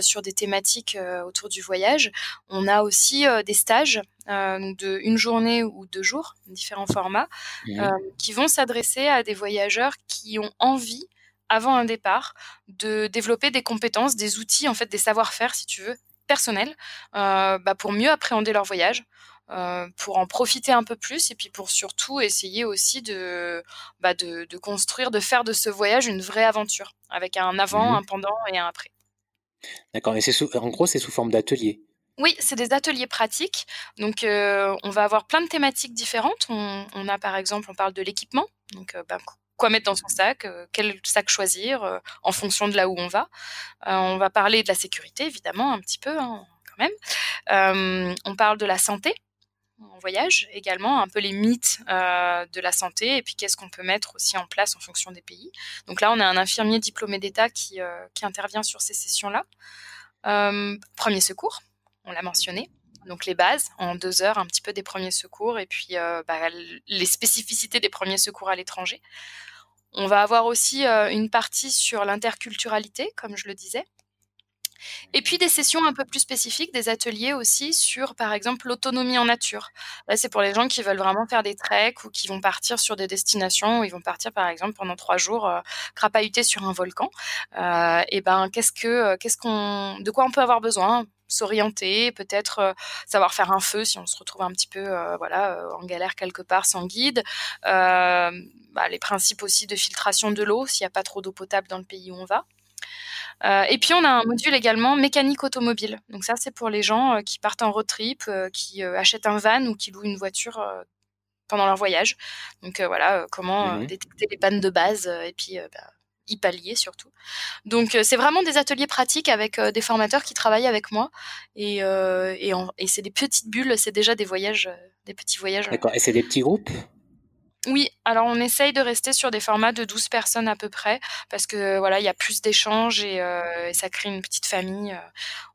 sur des thématiques autour du voyage. On a aussi des stages euh, de une journée ou deux jours, différents formats, mmh. euh, qui vont s'adresser à des voyageurs qui ont envie, avant un départ, de développer des compétences, des outils, en fait, des savoir-faire, si tu veux, personnels, euh, bah, pour mieux appréhender leur voyage. Pour en profiter un peu plus et puis pour surtout essayer aussi de, bah, de, construire, de faire de ce voyage une vraie aventure avec un avant, mmh. un pendant et un après. D'accord, et c'est en gros c'est sous forme d'atelier. Oui, c'est des ateliers pratiques. Donc, euh, on va avoir plein de thématiques différentes. On, a par exemple, on parle de l'équipement. Donc, euh, ben, quoi mettre dans son sac, euh, quel sac choisir en fonction de là où on va. on va parler de la sécurité, évidemment, un petit peu hein, quand même. on parle de la santé en voyage également, un peu les mythes de la santé et puis qu'est-ce qu'on peut mettre aussi en place en fonction des pays. Donc là, on a un infirmier diplômé d'État qui, qui intervient sur ces sessions-là. premier secours, on l'a mentionné. Donc les bases en deux heures, un petit peu des premiers secours et puis euh, bah, les spécificités des premiers secours à l'étranger. On va avoir aussi euh, une partie sur l'interculturalité, comme je le disais. Et puis des sessions un peu plus spécifiques, des ateliers aussi sur, par exemple, l'autonomie en nature. Là, c'est pour les gens qui veulent vraiment faire des treks ou qui vont partir sur des destinations où ils vont partir, par exemple, pendant trois jours euh, crapahuter sur un volcan. Euh, et ben, qu'est-ce que, euh, qu'est-ce qu'on, de quoi on peut avoir besoin? S'orienter, peut-être euh, savoir faire un feu si on se retrouve un petit peu voilà en galère quelque part sans guide. Bah, les principes aussi de filtration de l'eau s'il n'y a pas trop d'eau potable dans le pays où on va. Et puis on a un module également mécanique automobile. Donc ça c'est pour les gens qui partent en road trip, qui achètent un van ou qui louent une voiture pendant leur voyage. Donc voilà comment mmh détecter les pannes de base et puis bah, y pallier surtout. Donc c'est vraiment des ateliers pratiques avec des formateurs qui travaillent avec moi et, et, et c'est des petites bulles, c'est déjà des voyages, des petits voyages. D'accord. Et c'est des petits groupes? Oui, alors on essaye de rester sur des formats de 12 personnes à peu près, parce que voilà, il y a plus d'échanges et, ça crée une petite famille.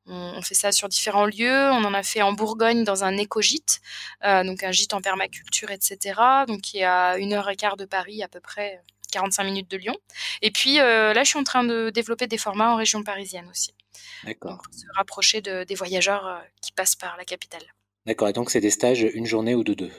On, fait ça sur différents lieux. On en a fait en Bourgogne dans un éco-gîte, donc un gîte en permaculture, etc. Donc qui est à une heure et quart de Paris à peu près, 45 minutes de Lyon. Et puis euh, là, je suis en train de développer des formats en région parisienne aussi. D'accord. Pour se rapprocher de, des voyageurs euh, qui passent par la capitale. D'accord. Et donc, c'est des stages une journée ou de deux?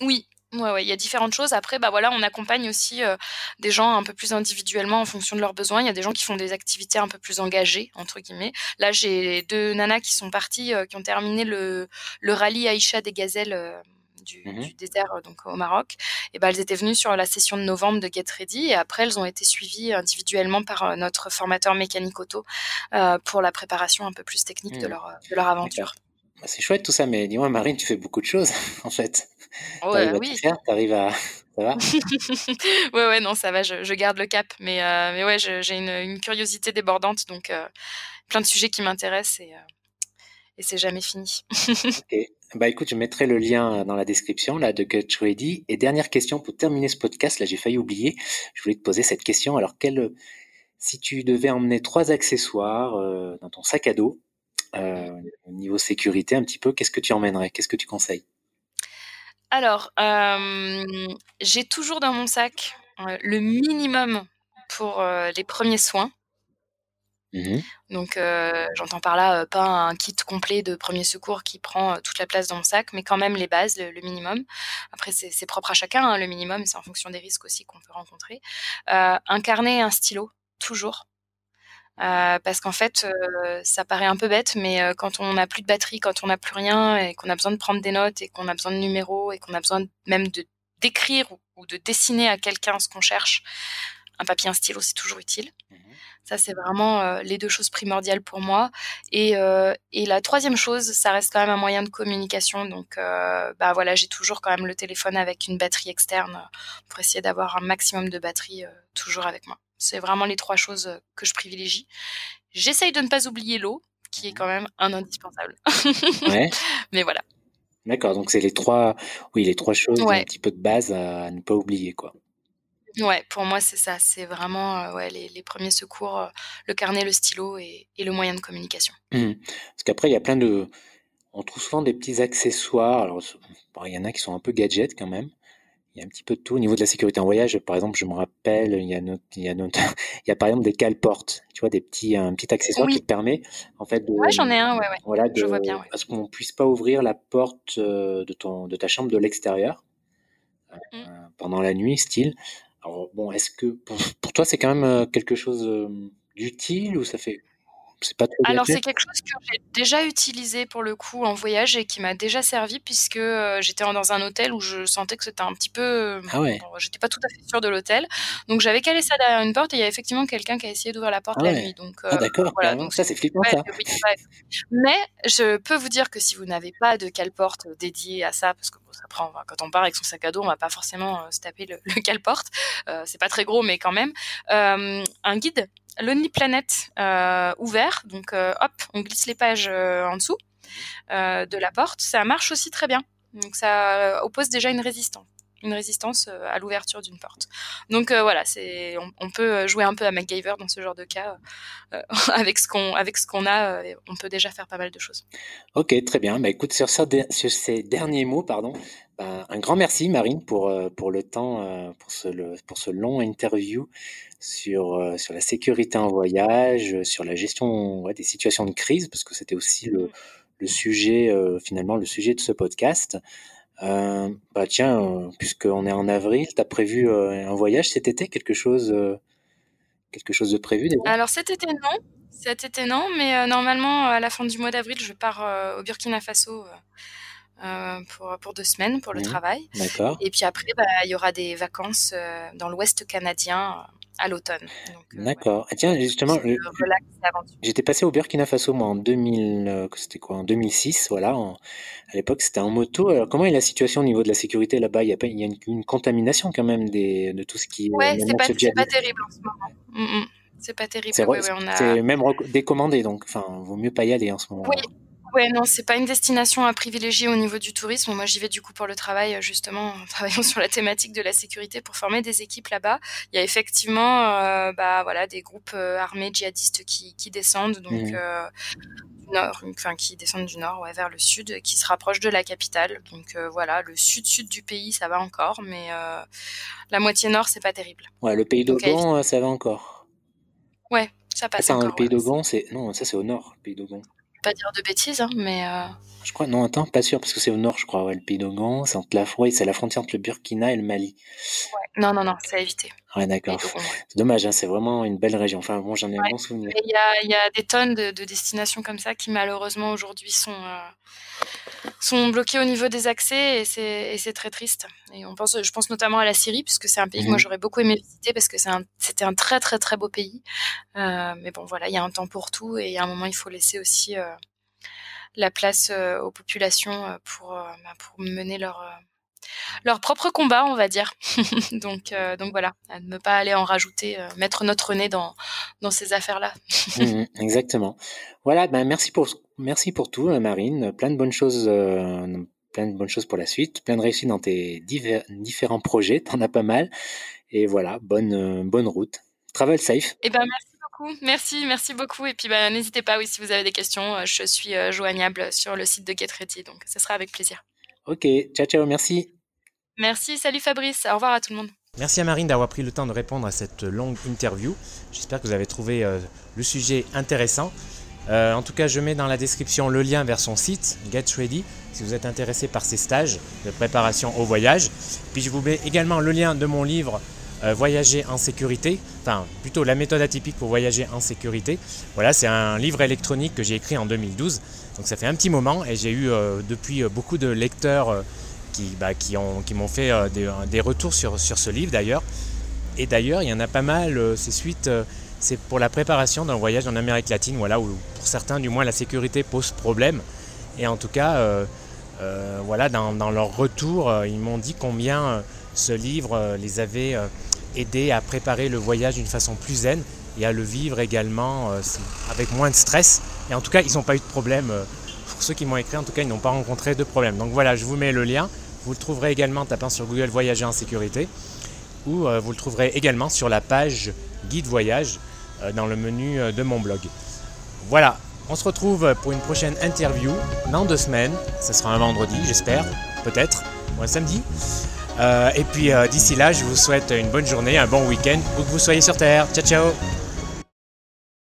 Oui, Ouais, ouais, il y a différentes choses. Après, bah voilà, on accompagne aussi euh, des gens un peu plus individuellement en fonction de leurs besoins. Il y a des gens qui font des activités un peu plus engagées, entre guillemets. Là, j'ai deux nanas qui sont parties, qui ont terminé le, le rallye Aïcha des Gazelles Mmh du, désert euh, donc au Maroc, et ben elles étaient venues sur la session de novembre de Get Ready et après elles ont été suivies individuellement par euh, notre formateur mécanique auto euh, pour la préparation un peu plus technique de, mmh. leur, de leur aventure. Bah, c'est chouette tout ça, mais dis-moi Marine, tu fais beaucoup de choses en fait. Ouais, à oui. T'arrives à ça va? Ouais, ouais, non, ça va, je, garde le cap. Mais, mais ouais, j'ai une, curiosité débordante, donc plein de sujets qui m'intéressent et, et c'est jamais fini. Bah écoute, je mettrai le lien dans la description là de Get Ready. Et dernière question pour terminer ce podcast, là j'ai failli oublier. Je voulais te poser cette question. Alors quel, si tu devais emmener trois accessoires euh, dans ton sac à dos, euh, au niveau sécurité un petit peu, qu'est-ce que tu emmènerais? Qu'est-ce que tu conseilles? Alors, euh, j'ai toujours dans mon sac le minimum pour les premiers soins. Mmh Donc, j'entends par là, pas un kit complet de premier secours qui prend, toute la place dans mon sac, mais quand même les bases, le minimum. Après c'est propre à chacun, hein, le minimum, c'est en fonction des risques aussi qu'on peut rencontrer. un carnet et un stylo, toujours. Parce qu'en fait, ça paraît un peu bête, mais quand on n'a plus de batterie, quand on n'a plus rien et qu'on a besoin de prendre des notes et qu'on a besoin de numéros et qu'on a besoin même de d'écrire ou de dessiner à quelqu'un ce qu'on cherche, un papier, un stylo, c'est toujours utile. Mmh ça, c'est vraiment euh, les deux choses primordiales pour moi. Et, euh, et, la troisième chose, ça reste quand même un moyen de communication. Donc, euh, bah voilà, j'ai toujours quand même le téléphone avec une batterie externe pour essayer d'avoir un maximum de batterie toujours avec moi. C'est vraiment les trois choses que je privilégie. J'essaye de ne pas oublier l'eau, qui est quand même un indispensable. Ouais. Mais voilà. D'accord, donc c'est les trois, oui, les trois choses un petit peu de base à ne pas oublier, quoi. Ouais, pour moi, c'est ça. C'est vraiment euh, ouais, les, les premiers secours, euh, le carnet, le stylo et, et le moyen de communication. Mmh. Parce qu'après, il y a plein de. On trouve souvent des petits accessoires. Alors, il y en a qui sont un peu gadgets quand même. Il y a un petit peu de tout. Au niveau de la sécurité en voyage, par exemple, je me rappelle, il y a, il y a, il y a par exemple des cale-portes. Tu vois, des petits, un petit accessoire qui te permet, en fait, de. Ouais, j'en ai un, ouais, ouais. Voilà, je vois bien. Parce qu'on puisse pas ouvrir la porte euh, de, ton, de ta chambre de l'extérieur. Mmh. pendant la nuit, style. Alors bon, est-ce que pour, toi c'est quand même euh, quelque chose euh, d'utile ou ça fait pas Alors c'est quelque chose que j'ai déjà utilisé pour le coup en voyage et qui m'a déjà servi puisque euh, j'étais dans un hôtel où je sentais que c'était un petit peu ah ouais. j'étais pas tout à fait sûre de l'hôtel. Donc j'avais calé ça derrière une porte et il y a effectivement quelqu'un qui a essayé d'ouvrir la porte ah la nuit. Donc ah d'accord. Voilà, donc ça c'est flippant ça. Mais je peux vous dire que si vous n'avez pas de cale-porte dédiée à ça parce que ça prend, quand on part avec son sac à dos, on va pas forcément euh, se taper le, le cale-porte. Euh, c'est pas très gros, mais quand même. Euh, un guide, Lonely Planet ouvert, donc hop, on glisse les pages en dessous de la porte. Ça marche aussi très bien. Donc ça oppose déjà une résistance. Une résistance à l'ouverture d'une porte. Donc voilà, c'est on, peut jouer un peu à MacGyver dans ce genre de cas. avec ce qu'on avec ce qu'on a, on peut déjà faire pas mal de choses. Ok, très bien. Bah, écoute, sur, sur ces derniers mots, pardon, bah, un grand merci Marine pour, pour le temps, pour ce, pour ce long interview sur, sur la sécurité en voyage, sur la gestion des situations de crise, parce que c'était aussi le, le sujet, finalement, le sujet de ce podcast. Euh, bah tiens, euh, puisqu'on est en avril, tu as prévu euh, un voyage cet été, quelque chose, quelque chose de prévu Alors cet été non, cet été non, mais normalement à la fin du mois d'avril, je pars au Burkina Faso pour, pour deux semaines pour le mmh. travail. D'accord. Et puis après, bah, il y aura des vacances dans l'Ouest canadien à l'automne. Euh, D'accord. Ah, tiens, justement, j'étais passé au Burkina Faso moi en 2000, euh, c'était quoi, en 2006, voilà. à l'époque, c'était en moto. Alors, comment est la situation au niveau de la sécurité là-bas? Il y a, pas, il y a une, contamination quand même des, de tout ce qui. Ouais, c'est pas, pas, terrible en ce moment. Mm, mm. C'est pas terrible. C'est même décommandé, donc enfin, vaut mieux pas y aller en ce moment. Oui, Ouais, non, c'est pas une destination à privilégier au niveau du tourisme. Moi, j'y vais du coup pour le travail, justement, en travaillant sur la thématique de la sécurité pour former des équipes là-bas. Il y a effectivement, euh, bah voilà, des groupes euh, armés djihadistes qui, qui descendent, donc mmh. euh, du nord, enfin qui descendent du nord, ouais, vers le sud, qui se rapprochent de la capitale. Donc voilà, le sud-sud du pays, ça va encore, mais la moitié nord, c'est pas terrible. Ouais, le pays d'Ogon, ça va encore. Ouais, ça passe Attends, encore. le pays d'Ogon, c'est non, ça c'est au nord, le pays d'Ogon pas dire de bêtises, hein, mais. Euh... Je crois, non, attends, pas sûr, parce que c'est au nord, je crois, ouais, le pays d'Ogan, c'est entre la, c'est la frontière entre le Burkina et le Mali. Ouais. Non, non, non, c'est à éviter. Ouais, d'accord. C'est dommage, hein, c'est vraiment une belle région. Enfin, bon, j'en ai un bon souvenir. Il y a, y a, des tonnes de, de, destinations comme ça qui, malheureusement, aujourd'hui sont, euh, sont bloquées au niveau des accès et c'est très triste. Et on pense, je pense notamment à la Syrie, puisque c'est un pays que moi, mhm. j'aurais beaucoup aimé visiter parce que c'était un, un, très, très, très beau pays. Euh, mais bon, voilà, il y a un temps pour tout et à un moment, il faut laisser aussi. Euh, la place aux populations pour, bah, pour mener leur leur propre combat, on va dire. donc, donc voilà, à ne pas aller en rajouter, mettre notre nez dans, dans ces affaires-là. Mmh, exactement. Voilà, ben merci pour merci pour tout, Marine. Plein de bonnes choses, plein de bonnes choses pour la suite, plein de réussite dans tes différents projets. T'en as pas mal. Et voilà, bonne bonne route. Travel safe. Eh ben merci Merci, merci beaucoup. Et puis, bah, n'hésitez pas, oui, si vous avez des questions, euh, je suis euh, joignable sur le site de GetReady, donc ce sera avec plaisir. Ok, ciao, ciao, merci. Merci, salut Fabrice, au revoir à tout le monde. Merci à Marine d'avoir pris le temps de répondre à cette longue interview. J'espère que vous avez trouvé euh, le sujet intéressant. en tout cas, je mets dans la description le lien vers son site, Get Ready, si vous êtes intéressé par ses stages de préparation au voyage. Puis je vous mets également le lien de mon livre euh, voyager en sécurité, enfin plutôt la méthode atypique pour voyager en sécurité. Voilà, c'est un livre électronique que j'ai écrit en 2012, donc ça fait un petit moment et j'ai eu euh, depuis euh, beaucoup de lecteurs qui, bah, qui, ont, qui m'ont fait des, retours sur, sur ce livre d'ailleurs. Et d'ailleurs, il y en a pas mal, ces suites, c'est pour la préparation d'un voyage en Amérique latine, voilà, où pour certains du moins la sécurité pose problème. Et en tout cas, voilà, dans, dans, leur retour, ils m'ont dit combien ce livre les avait aider à préparer le voyage d'une façon plus zen et à le vivre également euh, avec moins de stress. Et en tout cas, ils n'ont pas eu de problème. Euh, pour ceux qui m'ont écrit, en tout cas, ils n'ont pas rencontré de problème. Donc voilà, je vous mets le lien. Vous le trouverez également en tapant sur Google Voyager en sécurité ou euh, vous le trouverez également sur la page Guide Voyage dans le menu de mon blog. Voilà, on se retrouve pour une prochaine interview dans deux semaines. Ce sera un vendredi, j'espère, peut-être, ou un samedi. Euh, et puis euh, d'ici là, je vous souhaite une bonne journée, un bon week-end, où que vous soyez sur Terre. Ciao ciao